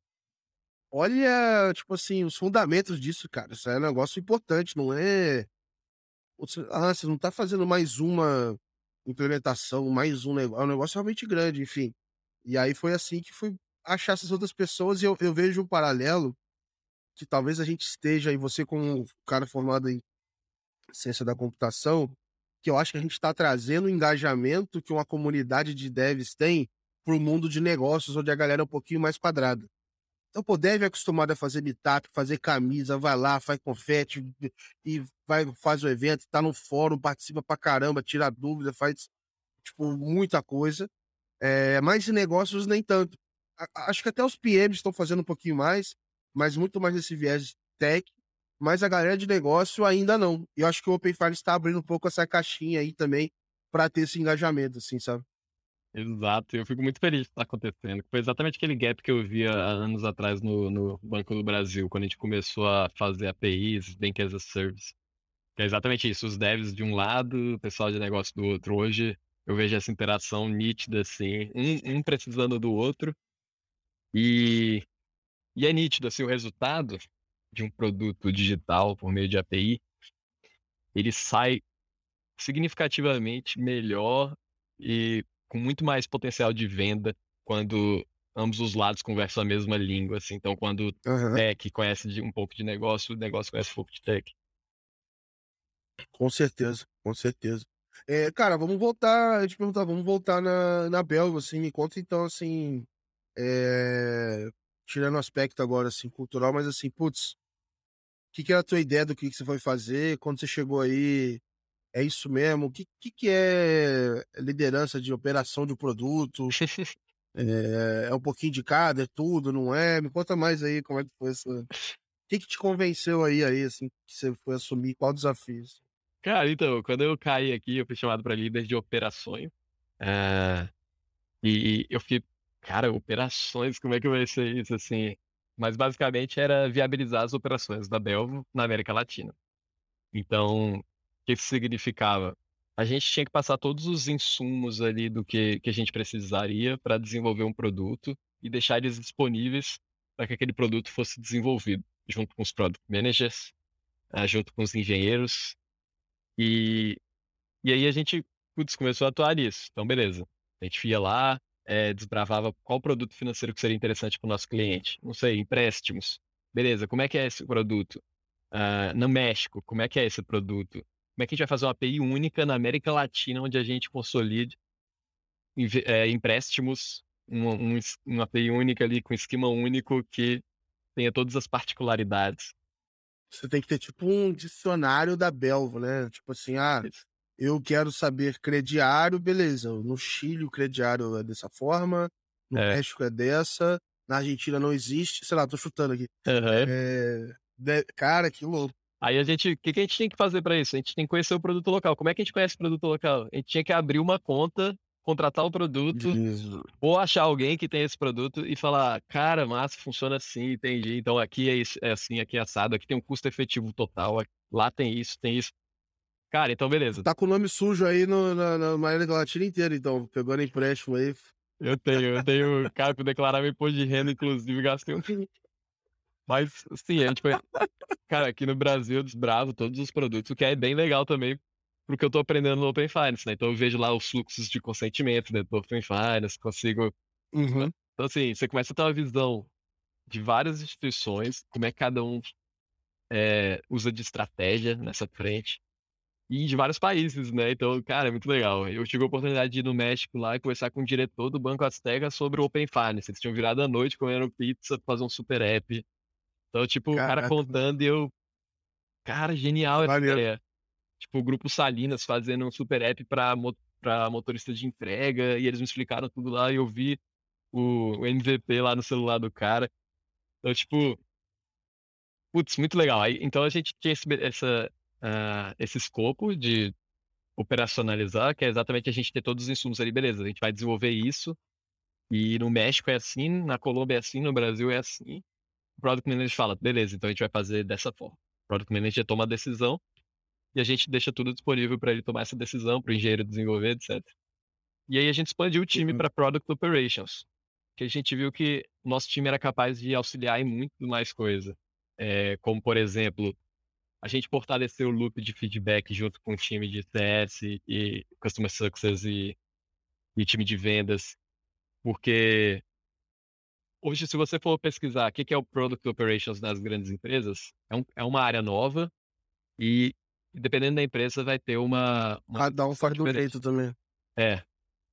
olha, tipo assim, os fundamentos disso, cara. Isso é um negócio importante, não é. Ah, você não tá fazendo mais uma implementação, mais um negócio. É um negócio realmente grande, enfim. E aí foi assim que fui achar essas outras pessoas e eu, eu vejo um paralelo que talvez a gente esteja, e você como um cara formado em ciência da computação, que eu acho que a gente está trazendo o engajamento que uma comunidade de devs tem para o mundo de negócios, onde a galera é um pouquinho mais quadrada. Então, pô, dev é acostumado a fazer meetup, fazer camisa, vai lá, faz confete e vai, faz o evento, tá no fórum, participa pra caramba, tira dúvida, faz, tipo, muita coisa. É, mas de negócios nem tanto. Acho que até os PMs estão fazendo um pouquinho mais, mas muito mais nesse viés tech, mas a galera de negócio ainda não. E eu acho que o Open Finance está abrindo um pouco essa caixinha aí também para ter esse engajamento, assim, sabe? Exato, eu fico muito feliz de estar acontecendo. Foi exatamente aquele gap que eu via há anos atrás no, no Banco do Brasil, quando a gente começou a fazer APIs, Bank as a Service. Que é exatamente isso, os devs de um lado, o pessoal de negócio do outro. Hoje eu vejo essa interação nítida, assim, um, um precisando do outro. E, e é nítido, assim, o resultado de um produto digital por meio de API, ele sai significativamente melhor e com muito mais potencial de venda quando ambos os lados conversam a mesma língua, assim. Então, quando uhum. tech conhece de, um pouco de negócio, o negócio conhece um pouco de tech. Com certeza, com certeza. É, cara, vamos voltar, eu te perguntar, vamos voltar na, na Belga, assim, me conta então, assim, é, tirando o aspecto agora, assim, cultural, mas assim, putz, o que, que era a tua ideia do que, que você foi fazer, quando você chegou aí, é isso mesmo? O que, que, que é liderança de operação de produto? é, é, um pouquinho de cada, é tudo, não é? Me conta mais aí como é que foi essa. O que, que te convenceu aí, aí, assim, que você foi assumir? Qual desafio? Cara, então, quando eu caí aqui, eu fui chamado para líder de operações. Uh, e eu fiquei, cara, operações, como é que vai ser isso, assim? Mas basicamente era viabilizar as operações da Belvo na América Latina. Então, que isso significava? A gente tinha que passar todos os insumos ali do que, que a gente precisaria para desenvolver um produto e deixar eles disponíveis para que aquele produto fosse desenvolvido, junto com os product managers, uh, junto com os engenheiros. E, e aí a gente putz, começou a atuar nisso. Então, beleza. A gente ia lá, é, desbravava qual produto financeiro que seria interessante para o nosso cliente. Não sei, empréstimos. Beleza, como é que é esse produto? Uh, no México, como é que é esse produto? Como é que a gente vai fazer uma API única na América Latina, onde a gente consolide é, empréstimos, uma, um, uma API única ali com esquema único que tenha todas as particularidades. Você tem que ter tipo um dicionário da Belvo, né? Tipo assim, ah, eu quero saber crediário, beleza. No Chile o crediário é dessa forma, no é. México é dessa, na Argentina não existe, sei lá, tô chutando aqui. Uhum. É... Cara, que louco. Aí a gente, o que, que a gente tem que fazer para isso? A gente tem que conhecer o produto local. Como é que a gente conhece o produto local? A gente tinha que abrir uma conta, contratar o produto, isso. ou achar alguém que tem esse produto e falar, cara, massa, funciona assim, entendi. Então aqui é, isso, é assim, aqui é assado, aqui tem um custo efetivo total, lá tem isso, tem isso. Cara, então beleza. Tá com o nome sujo aí no, na, na América Latina inteira, então, pegando empréstimo aí. Eu tenho, eu tenho, cara, que declarar meu imposto de renda, inclusive, gastei um mas, sim, a gente foi. Cara, aqui no Brasil eu desbravo todos os produtos, o que é bem legal também, porque eu tô aprendendo no Open Finance, né? Então eu vejo lá os fluxos de consentimento dentro do Open Finance, consigo. Uhum. Então, assim, você começa a ter uma visão de várias instituições, como é que cada um é, usa de estratégia nessa frente. E de vários países, né? Então, cara, é muito legal. Eu tive a oportunidade de ir no México lá e conversar com o diretor do Banco Azteca sobre o Open Finance. Eles tinham virado à noite comendo pizza, fazer um super app então, tipo, Caraca. o cara contando e eu. Cara, genial essa ideia. Tipo, o grupo Salinas fazendo um super app pra, pra motorista de entrega, e eles me explicaram tudo lá, e eu vi o, o MVP lá no celular do cara. Então, tipo. Putz, muito legal. Então a gente tinha esse, essa, uh, esse escopo de operacionalizar, que é exatamente a gente ter todos os insumos ali, beleza, a gente vai desenvolver isso, e no México é assim, na Colômbia é assim, no Brasil é assim, Product Manager fala, beleza, então a gente vai fazer dessa forma. O Product Manager toma a decisão e a gente deixa tudo disponível para ele tomar essa decisão, para o engenheiro desenvolver, etc. E aí a gente expandiu o time uhum. para Product Operations, que a gente viu que nosso time era capaz de auxiliar em muito mais coisa. É, como, por exemplo, a gente fortaleceu o loop de feedback junto com o time de CS e Customer Success e, e time de vendas, porque hoje, se você for pesquisar o que é o Product Operations nas grandes empresas, é, um, é uma área nova e, dependendo da empresa, vai ter uma. uma Cada um faz do jeito também. É.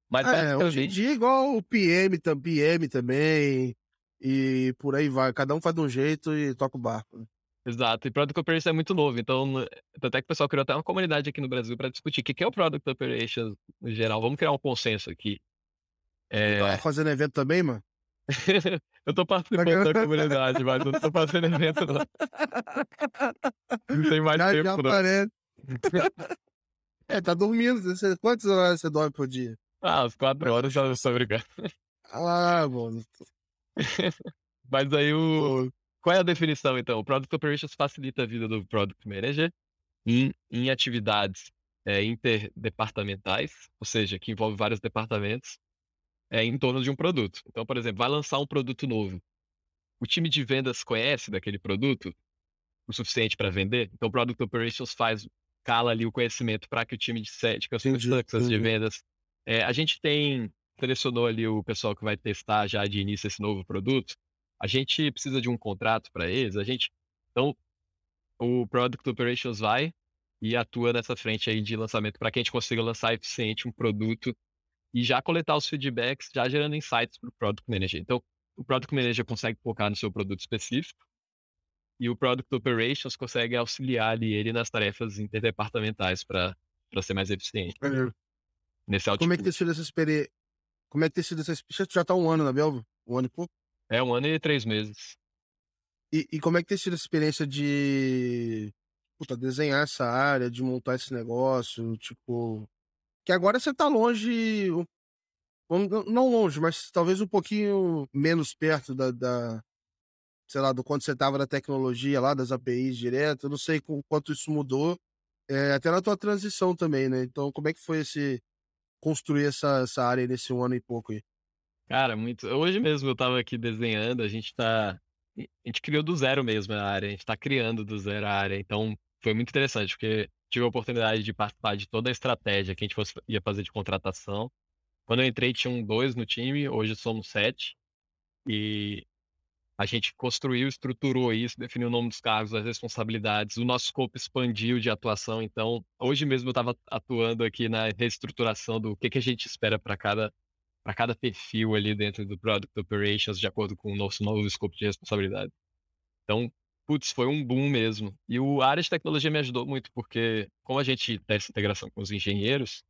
Mas é, hoje em dia, igual o PM, PM também, e por aí vai. Cada um faz de um jeito e toca o barco. Né? Exato, e Product Operations é muito novo, então até que o pessoal criou até uma comunidade aqui no Brasil para discutir o que é o Product Operations no geral. Vamos criar um consenso aqui. É... Tá fazendo evento também, mano? eu tô participando da comunidade, mas eu não tô fazendo evento, não. Não tem mais Já, tempo, já não. aparece. É, tá dormindo. Você- Quantas horas você dorme por dia? Ah, às quatro horas eu só brincando. Ah, mano. Mas aí o. Qual é a definição, então? O Product Operations facilita a vida do Product Manager em, em atividades é, interdepartamentais, ou seja, que envolve vários departamentos é, em torno de um produto. Então, por exemplo, vai lançar um produto novo. O time de vendas conhece daquele produto o suficiente para vender? Então, o Product Operations faz, cala ali o conhecimento para que o time de, de Customer Success, de vendas. É, a gente tem, selecionou ali o pessoal que vai testar já de início esse novo produto. A gente precisa de um contrato para eles. A gente, então, o Product Operations vai e atua nessa frente aí de lançamento para que a gente consiga lançar eficiente um produto e já coletar os feedbacks, já gerando insights para o Product Manager. Então, o Product Manager consegue focar no seu produto específico e o Product Operations consegue auxiliar ali ele nas tarefas interdepartamentais para ser mais eficiente Maneiro. nesse Como é que tem sido essa experiência? Como é que tem sido essa experiência? Já tá um ano na Belva? Um ano e pouco? É um ano e três meses. E, e como é que tem sido essa experiência de puta, desenhar essa área, de montar esse negócio, tipo. Que agora você tá longe. Não longe, mas talvez um pouquinho menos perto da. da sei lá, do quanto você tava na tecnologia lá, das APIs direto. Eu não sei com quanto isso mudou. é, até na tua transição também, né? Então, como é que foi esse. construir essa, essa área nesse um ano e pouco aí? Cara, muito. Hoje mesmo eu tava aqui desenhando, a gente tá. A gente criou do zero mesmo a área, a gente tá criando do zero a área. Então foi muito interessante, porque tive a oportunidade de participar de toda a estratégia que a gente fosse- ia fazer de contratação. Quando eu entrei, tinham dois no time, hoje somos sete. E a gente construiu, estruturou isso, definiu o nome dos cargos, as responsabilidades. O nosso scope expandiu de atuação. Então, hoje mesmo eu estava atuando aqui na reestruturação do que, que a gente espera para cada para cada perfil ali dentro do Product Operations, de acordo com o nosso novo escopo de responsabilidade. Então, putz, foi um boom mesmo. E o a área de tecnologia me ajudou muito, porque como a gente tem essa integração com os engenheiros,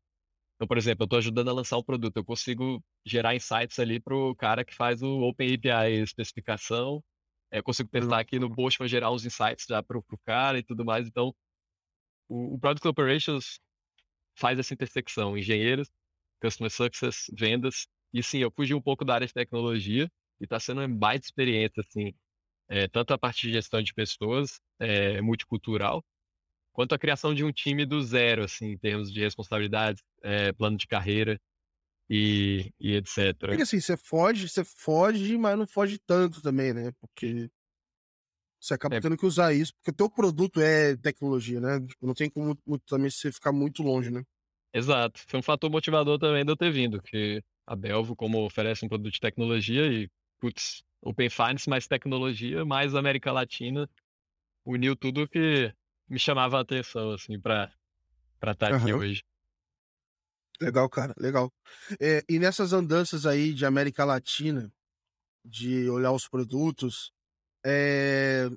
então, por exemplo, eu estou ajudando a lançar um produto, eu consigo gerar insights ali para o cara que faz o Open API especificação, é, eu consigo testar aqui no Postman, gerar uns insights já para o cara e tudo mais. Então, o, o Product Operations faz essa intersecção, engenheiros, Customer Success, vendas. E sim, eu fugi um pouco da área de tecnologia e está sendo uma baita experiência, assim, é, tanto a parte de gestão de pessoas, é, multicultural, quanto a criação de um time do zero, assim, em termos de responsabilidades, é, plano de carreira e, e etc. Porque assim, você foge, você foge, mas não foge tanto também, né? Porque você acaba É. tendo que usar isso, porque o teu produto é tecnologia, né? Tipo, não tem como muito- também você ficar muito longe, né? Exato. Foi um fator motivador também de eu ter vindo, que a Belvo, como oferece um produto de tecnologia e, putz, Open Finance mais tecnologia, mais América Latina, uniu tudo que me chamava a atenção, assim, para estar aqui Aham. hoje. Legal, cara, legal. É, e nessas andanças aí de América Latina, de olhar os produtos, é,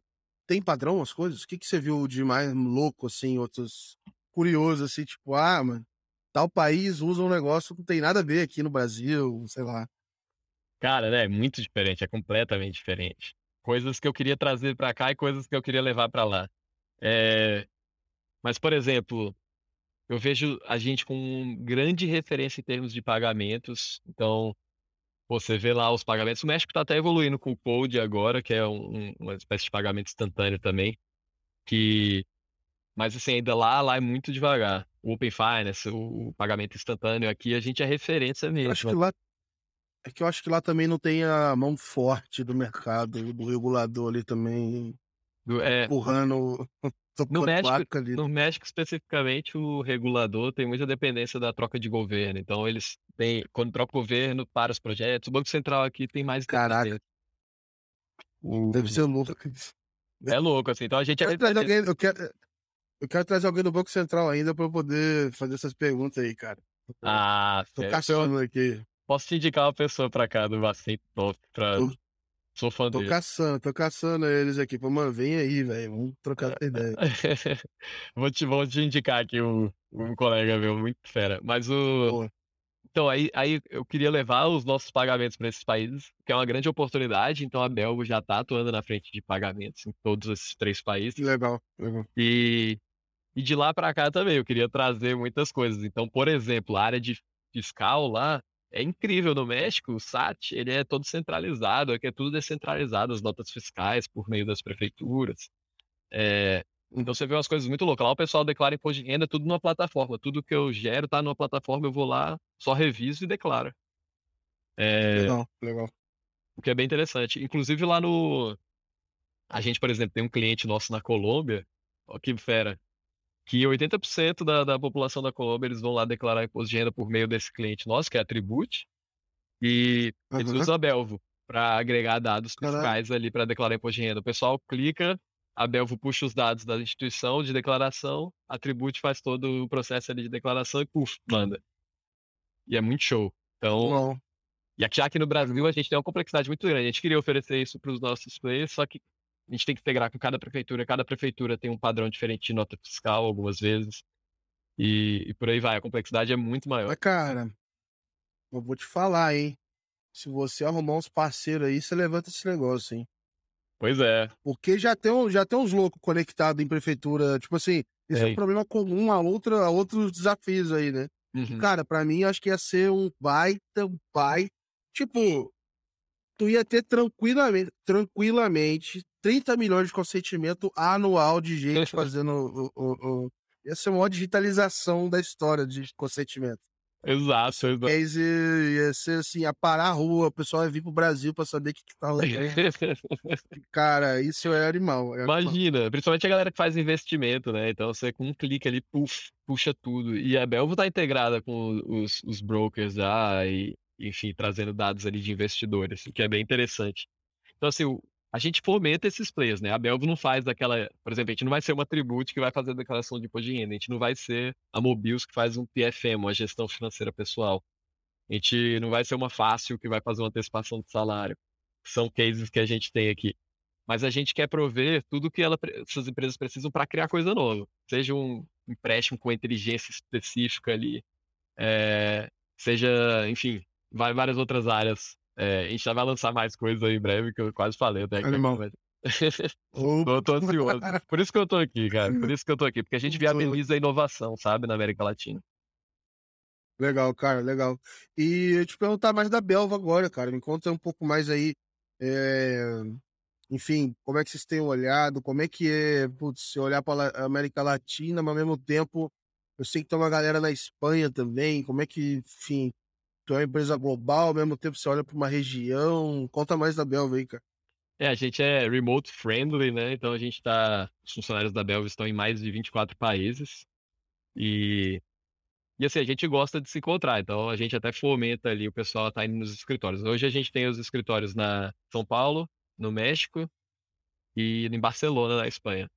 tem padrão as coisas? O que, que você viu de mais louco, assim, outros curiosos, assim, tipo, ah, mano, tal país usa um negócio que não tem nada a ver aqui no Brasil, sei lá. Cara, né, é muito diferente, é completamente diferente. Coisas que eu queria trazer para cá e coisas que eu queria levar para lá. É, Mas, por exemplo, eu vejo a gente com grande referência em termos de pagamentos. Então, você vê lá os pagamentos. O México está até evoluindo com o Code agora, que é um- um- uma espécie de pagamento instantâneo também. Que... Mas assim, ainda lá, lá é muito devagar. O Open Finance, o, o pagamento instantâneo, aqui a gente é referência mesmo. acho que lá. É que eu acho que lá também não tem a mão forte do mercado, do regulador ali também, é, empurrando, No México, ali. no México especificamente, o regulador tem muita dependência da troca de governo. Então, eles têm, quando troca o governo, para os projetos. O Banco Central aqui tem mais Caraca. O- Deve ser louco. É louco, assim. Então, a gente Eu é quero, trazer alguém, eu, quero, eu quero trazer alguém do Banco Central ainda pra eu poder fazer essas perguntas aí, cara. Ah, Tô sério. Eu caçando aqui. Posso te indicar uma pessoa pra cá do Bacen Top. Pra... Tô- Sou fã Tô dele. caçando, tô caçando eles aqui. Pô, mano, vem aí, velho. Vamos trocar essa ideia. vou, te, vou te indicar aqui um, um colega meu, muito fera. Mas o, Boa. Então, aí, aí eu queria levar os nossos pagamentos para esses países, que é uma grande oportunidade. Então, a Belgo já está atuando na frente de pagamentos em todos esses três países. Legal, legal. E, e de lá para cá também, eu queria trazer muitas coisas. Então, por exemplo, a área de fiscal lá é incrível no México. O SAT ele é todo centralizado, aqui é tudo descentralizado, as notas fiscais por meio das prefeituras. É, então você vê umas coisas muito loucas. Lá o pessoal declara imposto de renda tudo numa plataforma. Tudo que eu gero tá numa plataforma, eu vou lá, só reviso e declaro. É... Legal, legal. O que é bem interessante. Inclusive lá no. A gente, por exemplo, tem um cliente nosso na Colômbia, ó que fera, que 80% da, da população da Colômbia eles vão lá declarar imposto de renda por meio desse cliente nosso, que é a Tribute, e uhum. eles usam a Belvo para agregar dados fiscais ali para declarar imposto de renda. O pessoal clica, a Belvo puxa os dados da instituição de declaração, a Tribute faz todo o processo ali de declaração e puf, manda. E é muito show. Então, Bom. e aqui, aqui no Brasil a gente tem uma complexidade muito grande. A gente queria oferecer isso para os nossos players, só que a gente tem que integrar com cada prefeitura. Cada prefeitura tem um padrão diferente de nota fiscal algumas vezes. E, e por aí vai. A complexidade é muito maior. Mas, cara, eu vou te falar, hein? Se você arrumar uns parceiros aí, você levanta esse negócio, hein? Pois é. Porque já tem, já tem uns loucos conectados em prefeitura. Tipo assim, esse é, é um problema comum a, outra, a outros desafios aí, né? Uhum. Cara, para mim, acho que ia ser um baita, pai. Tipo, tu ia ter tranquilamente, tranquilamente 30 milhões de consentimento anual de gente fazendo o, o, o, Ia ser uma digitalização da história de consentimento. Exato, exato. Case ia ser assim, a parar a rua, o pessoal ia vir pro Brasil pra saber o que, que tá rolando. Cara, isso é animal. É Imagina, animal. principalmente a galera que faz investimento, né? Então você com um clique ali, puf, puxa tudo. E a Belvo tá integrada com os, os brokers já, e, enfim, trazendo dados ali de investidores, o que é bem interessante. Então, assim, a gente fomenta esses players, né? A Belvo não faz aquela. Por exemplo, a gente não vai ser uma tribute que vai fazer a declaração de imposto de renda, a gente não vai ser a Mobius que faz um PFM, uma gestão financeira pessoal. A gente não vai ser uma fácil que vai fazer uma antecipação de salário. São cases que a gente tem aqui. Mas a gente quer prover tudo que ela, essas empresas precisam para criar coisa nova. Seja um empréstimo com inteligência específica ali, é, seja, enfim, várias outras áreas é, a gente já vai lançar mais coisas aí em breve, que eu quase falei até tô, tô ansioso. Por isso que eu tô aqui, cara. Por isso que eu tô aqui. Porque a gente viabiliza a inovação, sabe, na América Latina. Legal, cara, legal. E eu te perguntar mais da Belva agora, cara. Me conta um pouco mais aí. É... Enfim, como é que vocês têm olhado? Como é que é, putz, se olhar para a América Latina, mas ao mesmo tempo eu sei que tem uma galera na Espanha também. Como é que, enfim, tu é uma empresa global, ao mesmo tempo você olha para uma região. Conta mais da Belva aí, cara. É, a gente é remote friendly, né? Então a gente tá. Os funcionários da Belva estão em mais de 24 países. E. E assim, a gente gosta de se encontrar, então a gente até fomenta ali o pessoal tá indo nos escritórios. Hoje a gente tem os escritórios na São Paulo, no México e em Barcelona, na Espanha.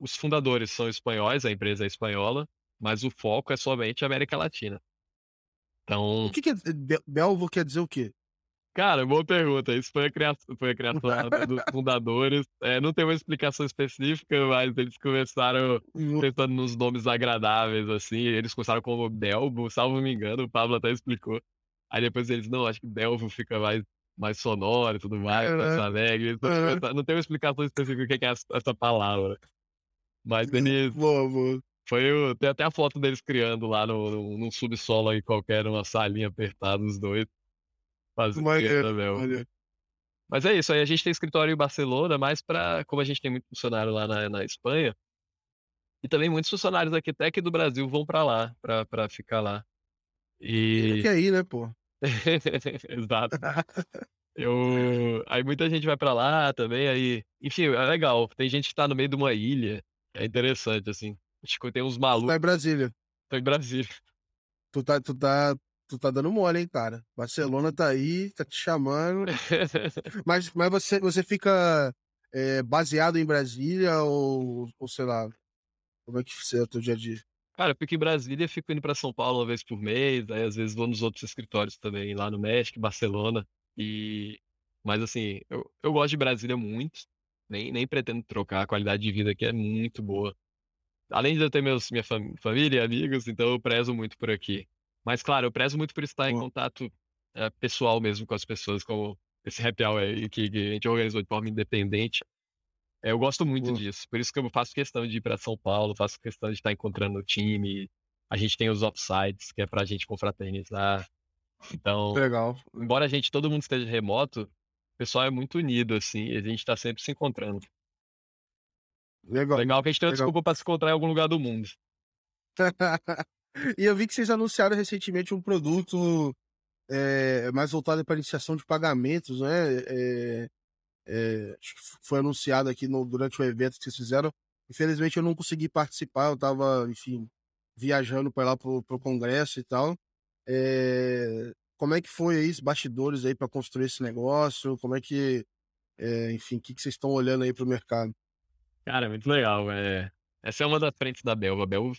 Os fundadores são espanhóis, a empresa é espanhola, mas o foco é somente América Latina. Então. O que, que é. Belvo quer dizer o quê? Cara, boa pergunta. Isso foi a criação, foi a criação dos fundadores. É, não tem uma explicação específica, mas eles começaram pensando nos nomes agradáveis, assim. Eles começaram como Belvo, salvo me engano, o Pablo até explicou. Aí depois eles, não, acho que Belvo fica mais, mais sonoro e tudo mais, mais alegre. Não tem uma explicação específica do que é essa palavra. Mas eles. Boa, boa. Foi o, tem até a foto deles criando lá no, no, num subsolo aí qualquer, numa salinha apertada, os dois. Fazendo maneiro, Mas é isso, aí a gente tem escritório em Barcelona, mas para como a gente tem muito funcionário lá na, na Espanha, e também muitos funcionários aqui até que do Brasil vão para lá, para ficar lá. E... Que aí, né, pô? Exato. Eu... Aí muita gente vai para lá também, aí... Enfim, é legal. Tem gente que tá no meio de uma ilha, é interessante, assim. Tem uns malucos. Tá em Brasília. Tô em Brasília. Tu tá, tu tá, tu tá dando mole, hein, cara. Barcelona tá aí, tá te chamando. mas, mas você, você fica é, baseado em Brasília ou, ou sei lá, como é que é o teu dia a dia? Cara, eu fico em Brasília, fico indo para São Paulo uma vez por mês, aí às vezes vou nos outros escritórios também, lá no México, Barcelona. E mas assim, eu, eu gosto de Brasília muito, nem, nem pretendo trocar, a qualidade de vida aqui é muito boa além de eu ter meus, minha fam família e amigos, então eu prezo muito por aqui. Mas, claro, eu prezo muito por estar em contato é, pessoal mesmo com as pessoas, como esse happy hour aí que, que a gente organizou de forma independente. É, eu gosto muito disso. Por isso que eu faço questão de ir para São Paulo, faço questão de estar encontrando o time. A gente tem os offsites, que é para a gente confraternizar. Então, Legal. embora a gente, todo mundo esteja remoto, o pessoal é muito unido, assim, e a gente está sempre se encontrando. Legal. Legal que a gente tem uma Legal. desculpa para se encontrar em algum lugar do mundo. e eu vi que vocês anunciaram recentemente um produto é, mais voltado para iniciação de pagamentos, né? É, é, foi anunciado aqui no, durante o evento que vocês fizeram. Infelizmente eu não consegui participar, eu estava, enfim, viajando para lá para o congresso e tal. Como é que foi aí os bastidores aí para construir esse negócio? Como é que, enfim, o que, que vocês estão olhando aí para o mercado? Cara, é muito legal. É... Essa é uma das frentes da Belva. A Belva,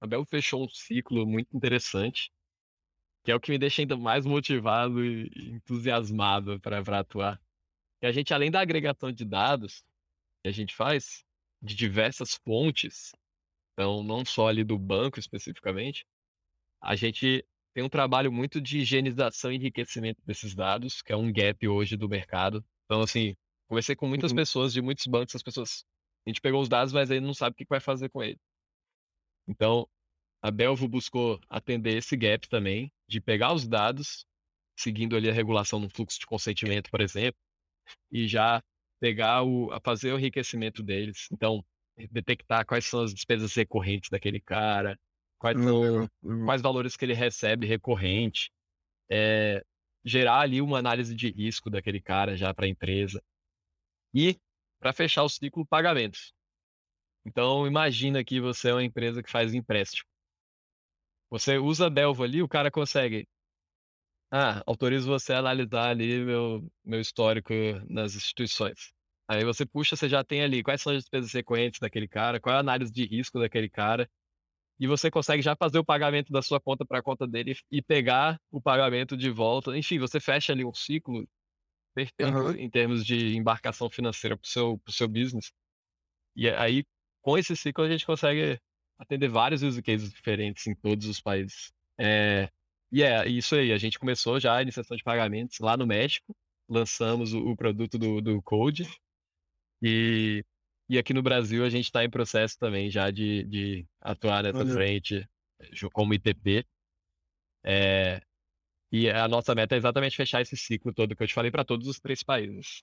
a Belva fechou um ciclo muito interessante, que é o que me deixa ainda mais motivado e entusiasmado para atuar. E a gente, além da agregação de dados que a gente faz, de diversas fontes, então não só ali do banco especificamente, a gente tem um trabalho muito de higienização e enriquecimento desses dados, que é um gap hoje do mercado. Então, assim, conversei com muitas Uhum. pessoas de muitos bancos, as pessoas. A gente pegou os dados, mas aí não sabe o que vai fazer com eles. Então, a Belvo buscou atender esse gap também, de pegar os dados, seguindo ali a regulação no fluxo de consentimento, por exemplo, e já pegar o, a fazer o enriquecimento deles. Então, detectar quais são as despesas recorrentes daquele cara, quais são quais valores que ele recebe recorrente, é, gerar ali uma análise de risco daquele cara já para a empresa. E, para fechar o ciclo, pagamentos. Então, imagina que você é uma empresa que faz empréstimo. Você usa a Belvo ali, o cara consegue. Ah, autorizo você a analisar ali meu, meu histórico nas instituições. Aí você puxa, você já tem ali quais são as despesas recorrentes daquele cara, qual é a análise de risco daquele cara, e você consegue já fazer o pagamento da sua conta para a conta dele e pegar o pagamento de volta. Enfim, você fecha ali um ciclo perfeito Aham. em termos de embarcação financeira para o seu, pro seu business. E aí, com esse ciclo, a gente consegue atender vários use cases diferentes em todos os países. É, e é isso aí, a gente começou já a iniciação de pagamentos lá no México, lançamos o, o produto do, do Code, e, e aqui no Brasil a gente está em processo também já de, de atuar nessa Olha. frente ju- como ITP. É, e a nossa meta é exatamente fechar esse ciclo todo que eu te falei para todos os três países.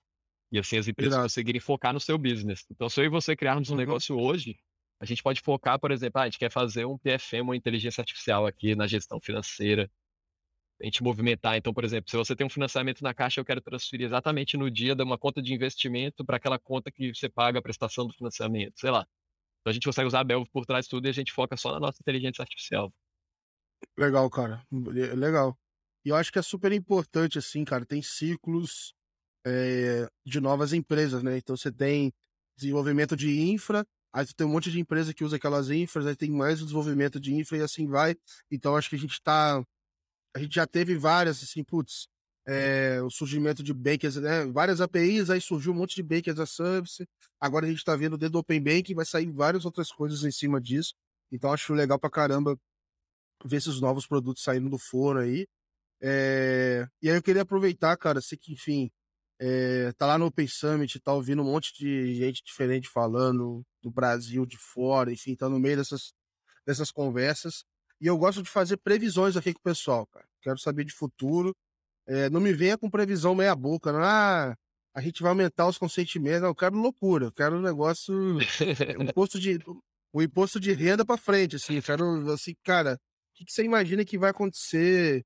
E assim as empresas Irado. conseguirem focar no seu business. Então, se eu e você criarmos um Uhum. negócio hoje, a gente pode focar, por exemplo, ah, a gente quer fazer um PFM, uma inteligência artificial aqui na gestão financeira. A gente movimentar, então, por exemplo, se você tem um financiamento na caixa, eu quero transferir exatamente no dia de uma conta de investimento para aquela conta que você paga a prestação do financiamento, sei lá. Então a gente consegue usar a Belvo por trás de tudo e a gente foca só na nossa inteligência artificial. Legal, cara. Le- Legal. E eu acho que é super importante, assim, cara. Tem ciclos é, de novas empresas, né? Então você tem desenvolvimento de infra, aí você tem um monte de empresa que usa aquelas infras, aí tem mais desenvolvimento de infra e assim vai. Então acho que a gente tá. A gente já teve várias, assim, putz, é, o surgimento de Bank, as- né? Várias APIs, aí surgiu um monte de Bank as a Service. Agora a gente tá vendo dentro do Open Bank, vai sair várias outras coisas em cima disso. Então acho legal pra caramba ver esses novos produtos saindo do forno aí. É, E aí eu queria aproveitar, cara, sei que, enfim, é, tá lá no Open Summit, tá ouvindo um monte de gente diferente falando do Brasil, de fora, enfim, tá no meio dessas, dessas conversas. E eu gosto de fazer previsões aqui com o pessoal, cara. Quero saber de futuro. É, não me venha com previsão meia boca, não. Ah, a gente vai aumentar os consentimentos. Não, eu quero loucura, eu quero um negócio o imposto de o imposto de renda para frente, assim, quero assim, cara, o que, que você imagina que vai acontecer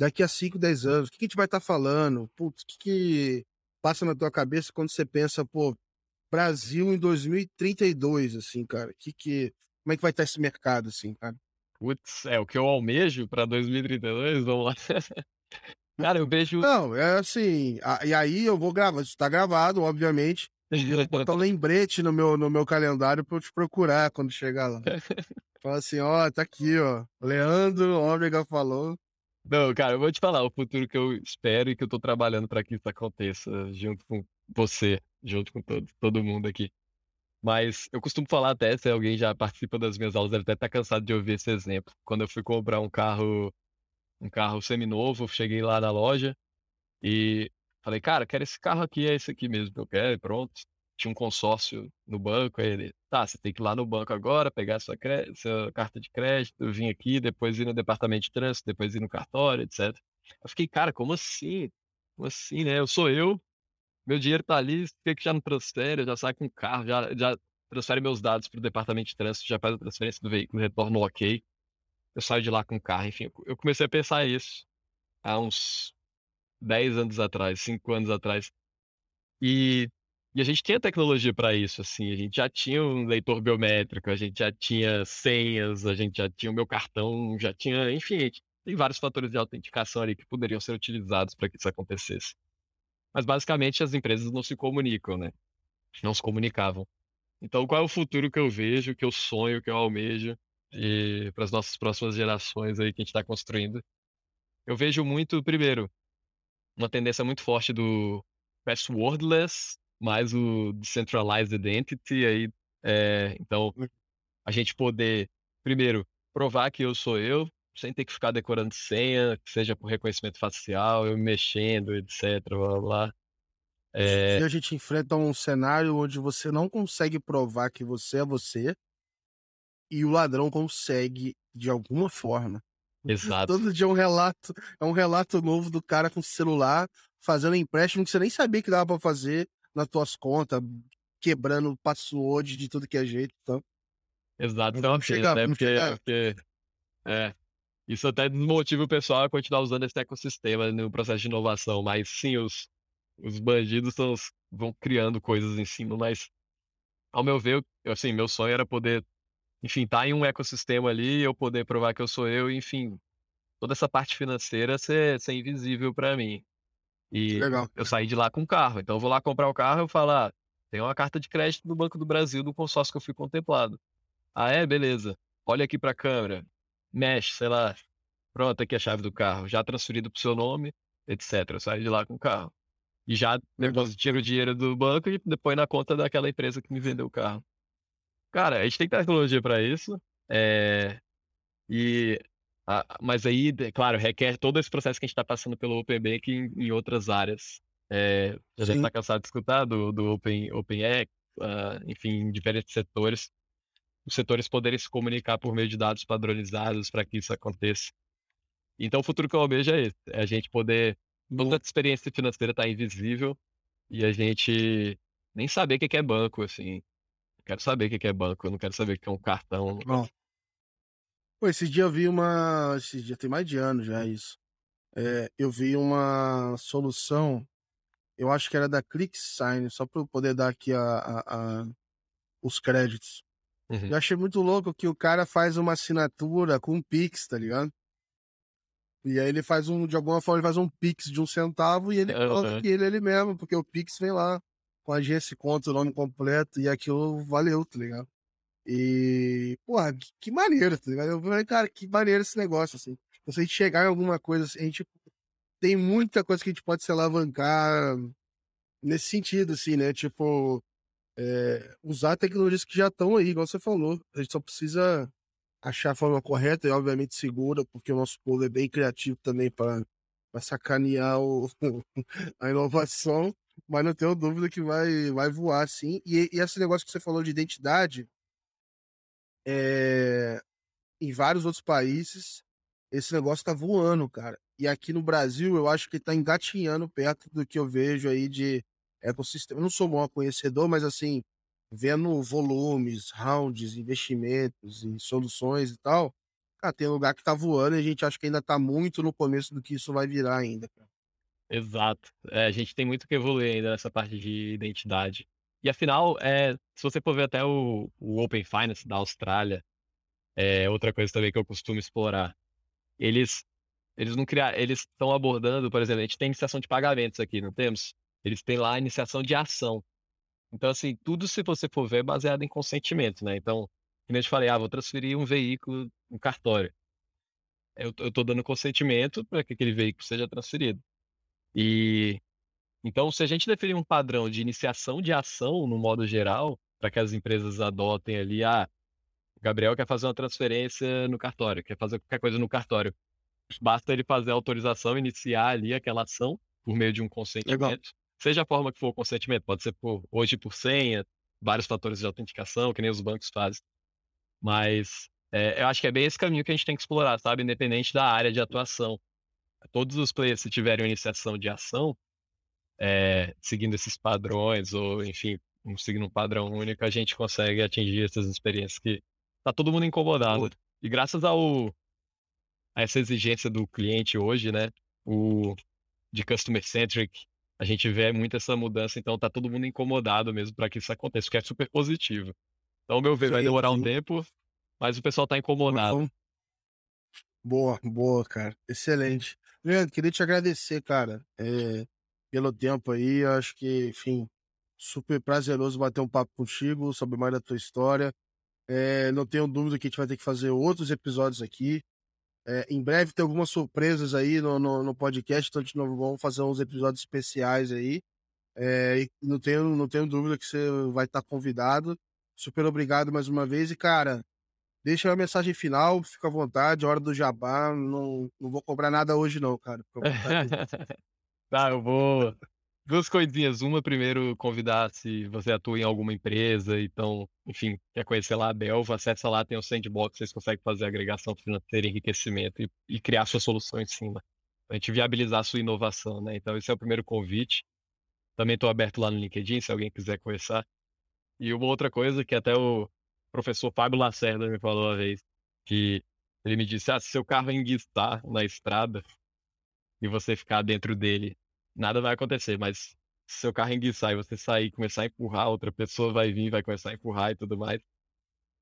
daqui a 5, 10 anos? O que, que a gente vai estar falando? Putz, o que, que passa na tua cabeça quando você pensa, pô, Brasil em 2032, assim, cara? Que que como é que vai estar esse mercado assim, cara? Putz, é o que eu almejo para 2032, vamos lá. Cara, eu vejo. Não, é assim, a- e aí eu vou gravar, isso tá gravado, obviamente. Eu vou botar um lembrete no meu, no meu calendário pra eu te procurar quando chegar lá. Fala assim, ó, tá aqui, ó. Leandro Ômega falou. Não, cara, eu vou te falar o futuro que eu espero e que eu tô trabalhando para que isso aconteça junto com você, junto com todo, todo mundo aqui. Mas eu costumo falar até, se alguém já participa das minhas aulas, deve até estar cansado de ouvir esse exemplo. Quando eu fui comprar um carro um carro seminovo, cheguei lá na loja e falei, cara, quero esse carro aqui, é esse aqui mesmo que eu quero, e pronto. Tinha um consórcio no banco, aí ele, tá, você tem que ir lá no banco agora, pegar sua, sua carta de crédito, vir aqui, depois ir no departamento de trânsito, depois ir no cartório, etc. Eu fiquei, cara, como assim? Como assim, né? Eu sou eu, meu dinheiro tá ali, por que já não transfere? Eu já saio com o carro, já, já transfere meus dados pro departamento de trânsito, já faz a transferência do veículo, retorno ok. Eu saio de lá com o carro, enfim. Eu comecei a pensar isso há uns 10 anos atrás, 5 anos atrás. E, e a gente tinha tecnologia para isso, assim. A gente já tinha um leitor biométrico, a gente já tinha senhas, a gente já tinha o meu cartão, já tinha, enfim, tem vários fatores de autenticação ali que poderiam ser utilizados para que isso acontecesse. Mas basicamente as empresas não se comunicam, né? Não se comunicavam. Então, qual é o futuro que eu vejo, que eu sonho, que eu almejo para as nossas próximas gerações aí que a gente está construindo? Eu vejo muito, primeiro, uma tendência muito forte do passwordless, mais o decentralized identity aí. É, então, a gente poder, primeiro, provar que eu sou eu, sem ter que ficar decorando senha, seja por reconhecimento facial, eu mexendo, etc, blá blá. É... E a gente enfrenta um cenário onde você não consegue provar que você é você e o ladrão consegue de alguma forma. Exato. Todo dia é um relato, é um relato novo do cara com celular fazendo empréstimo que você nem sabia que dava para fazer nas tuas contas, quebrando password de tudo que é jeito, então. Exato, então, é chegar, né? porque, porque é, isso até desmotiva o pessoal a continuar usando esse ecossistema no processo de inovação, mas sim, os, os bandidos tão, vão criando coisas em cima, mas ao meu ver, assim, meu sonho era poder enfim, tá em um ecossistema ali, eu poder provar que eu sou eu, enfim, toda essa parte financeira ser, ser invisível para mim. E Legal. eu saí de lá com o carro. Então eu vou lá comprar o carro, eu falo, ah, tem uma carta de crédito do Banco do Brasil do consórcio que eu fui contemplado. Ah, é? Beleza. Olha aqui para a câmera. Mexe, sei lá. Pronto, aqui a chave do carro. Já transferido pro seu nome, etc. Eu saio de lá com o carro. E já tiro o dinheiro do banco e depois na conta daquela empresa que me vendeu o carro. Cara, a gente tem tecnologia para isso. É... E a... mas aí, claro, requer todo esse processo que a gente está passando pelo Open Bank em, em outras áreas. É... A gente está cansado de escutar do, do Open, OpenX, uh, enfim, em diferentes setores. Os setores poderem se comunicar por meio de dados padronizados para que isso aconteça. Então, o futuro que eu almejo é esse: é a gente poder. Toda a experiência financeira está invisível e a gente nem saber o que é banco, assim. Quero saber o que é banco, eu não quero saber o que é um cartão. Bom. Pô, esse dia eu vi uma. Esse dia tem mais de ano já isso. É, eu vi uma solução, eu acho que era da ClickSign, só para eu poder dar aqui a, a, a os créditos. Uhum. Eu achei muito louco que o cara faz uma assinatura com um Pix, tá ligado? E aí ele faz um, de alguma forma, ele faz um Pix de um centavo e ele uhum. coloca que ele é ele mesmo, porque o Pix vem lá com a agência, conta o nome completo e aquilo valeu, tá ligado? E, porra, que, que maneiro, tá ligado? Eu falei, cara, que maneiro esse negócio, assim. Então, se a gente chegar em alguma coisa, assim, a gente tem muita coisa que a gente pode se alavancar nesse sentido, assim, né? Tipo, é, usar tecnologias que já estão aí, igual você falou. A gente só precisa achar a forma correta e, obviamente, segura, porque o nosso povo é bem criativo também para sacanear o, a inovação mas não tenho dúvida que vai, vai voar, sim. E, e esse negócio que você falou de identidade, é, em vários outros países, esse negócio tá voando, cara. E aqui no Brasil, eu acho que tá engatinhando perto do que eu vejo aí de ecossistema. Eu não sou bom conhecedor, mas assim, vendo volumes, rounds, investimentos e soluções e tal, cara, tem lugar que tá voando e a gente acha que ainda tá muito no começo do que isso vai virar ainda. Exato. É, a gente tem muito que evoluir ainda nessa parte de identidade. E afinal, é, se você for ver até o, o Open Finance da Austrália, é outra coisa também que eu costumo explorar. Eles eles não criar, eles estão abordando, por exemplo, a gente tem iniciação de pagamentos aqui, não temos? Eles têm lá a iniciação de ação. Então, assim, tudo se você for ver é baseado em consentimento, né? Então, como eu te falei, ah, vou transferir um veículo, um cartório. Eu, eu tô dando consentimento para que aquele veículo seja transferido. E então, se a gente definir um padrão de iniciação de ação no modo geral, para que as empresas adotem ali, ah, o Gabriel quer fazer uma transferência no cartório, quer fazer qualquer coisa no cartório. basta ele fazer a autorização, iniciar ali aquela ação por meio de um consentimento. Legal. Seja a forma que for o consentimento, pode ser por, hoje por senha, vários fatores de autenticação, que nem os bancos fazem. Mas é, eu acho que é bem esse caminho que a gente tem que explorar, sabe? Independente da área de atuação. Todos os players, se tiverem iniciação de ação, é, seguindo esses padrões, ou enfim, seguindo um padrão único, a gente consegue atingir essas experiências que tá todo mundo incomodado. E graças ao, a essa exigência do cliente hoje, né? O de customer centric, a gente vê muito essa mudança, então tá todo mundo incomodado mesmo para que isso aconteça, o que é super positivo. Então, meu ver, vai demorar um tempo, mas o pessoal tá incomodado. Boa, boa, cara. Excelente. Leandro, queria te agradecer, cara, é, pelo tempo aí. Acho que, enfim, super prazeroso bater um papo contigo sobre mais da tua história. É, não tenho dúvida que a gente vai ter que fazer outros episódios aqui. É, em breve tem algumas surpresas aí no, no, no podcast, então a gente não vamos fazer uns episódios especiais aí. É, não, tenho, não tenho dúvida que você vai estar convidado. Super obrigado mais uma vez. E, cara, deixa a mensagem final, fica à vontade, hora do jabá. Não, não vou cobrar nada hoje, não, cara. tá, eu vou duas coisinhas. Uma, primeiro, convidar se você atua em alguma empresa, então, enfim, quer conhecer lá a Belva, acessa lá, tem o Sandbox, vocês conseguem fazer agregação financeira, enriquecimento e, e criar sua solução em cima. A gente viabilizar a sua inovação, né? Então, esse é o primeiro convite. Também estou aberto lá no LinkedIn, se alguém quiser conversar. E uma outra coisa que até o professor Fábio Lacerda me falou uma vez, que ele me disse, ah, se seu carro enguistar na estrada e você ficar dentro dele nada vai acontecer, mas se seu carro enguiçar e você sair e começar a empurrar, outra pessoa vai vir, vai começar a empurrar e tudo mais.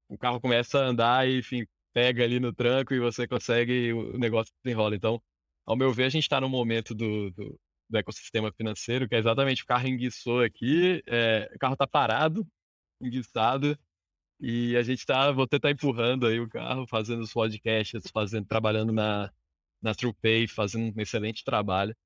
O carro começa a andar e, enfim, pega ali no tranco e você consegue, o negócio desenrola. Então, ao meu ver, a gente está no momento do, do, do, ecossistema financeiro, que é exatamente o carro enguiçou aqui, é, o carro está parado, enguiçado, e a gente está, você está empurrando aí o carro, fazendo os podcasts, fazendo, trabalhando na, na TruePay, fazendo um excelente trabalho.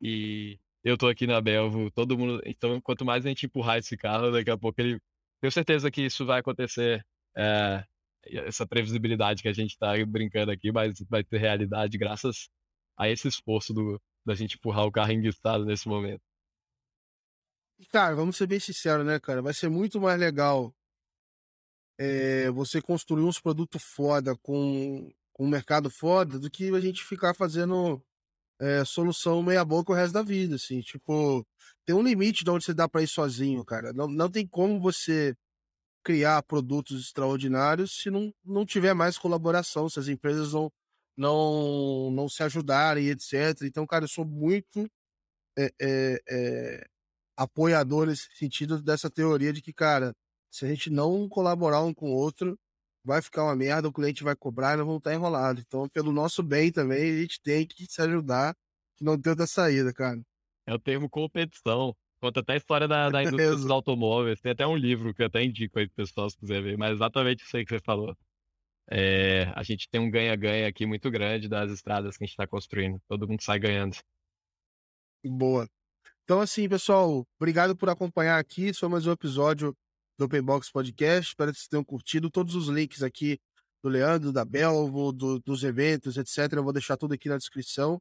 E eu tô aqui na Belvo, todo mundo. Então, quanto mais a gente empurrar esse carro, daqui a pouco ele. Tenho certeza que isso vai acontecer. É, essa previsibilidade que a gente tá brincando aqui, mas vai ter realidade graças a esse esforço do, da gente empurrar o carro enguiçado nesse momento. Cara, vamos ser bem sinceros, né, cara? Vai ser muito mais legal é, você construir uns produtos foda com, com um mercado foda do que a gente ficar fazendo é, solução meia boca o resto da vida, assim, tipo, tem um limite de onde você dá para ir sozinho, cara. Não, não tem como você criar produtos extraordinários se não, não tiver mais colaboração, se as empresas não, não, não se ajudarem, etc. Então, cara, eu sou muito é, é, apoiador nesse sentido dessa teoria de que, cara, se a gente não colaborar um com o outro, vai ficar uma merda, o cliente vai cobrar e nós vamos estar enrolados. Então, pelo nosso bem também, a gente tem que se ajudar, que não tem outra saída, cara. É o termo competição. Conta até a história da, da indústria dos automóveis. Tem até um livro que eu até indico aí pro pessoal se quiser ver, mas exatamente isso aí que você falou. É, a gente tem um ganha-ganha aqui muito grande das estradas que a gente está construindo. Todo mundo sai ganhando. Boa. Então, assim, pessoal, obrigado por acompanhar aqui. Esse foi mais um episódio do Open Box Podcast. Espero que vocês tenham curtido. Todos os links aqui do Leandro, da Belvo, do, dos eventos, etc. Eu vou deixar tudo aqui na descrição.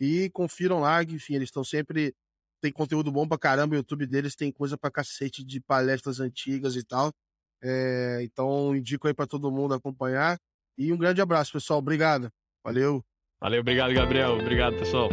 E confiram lá, enfim, eles estão sempre. Tem conteúdo bom pra caramba. O YouTube deles tem coisa pra cacete de palestras antigas e tal. É, então, indico aí para todo mundo acompanhar. E um grande abraço, pessoal. Obrigado. Valeu. Valeu, obrigado, Gabriel. Obrigado, pessoal.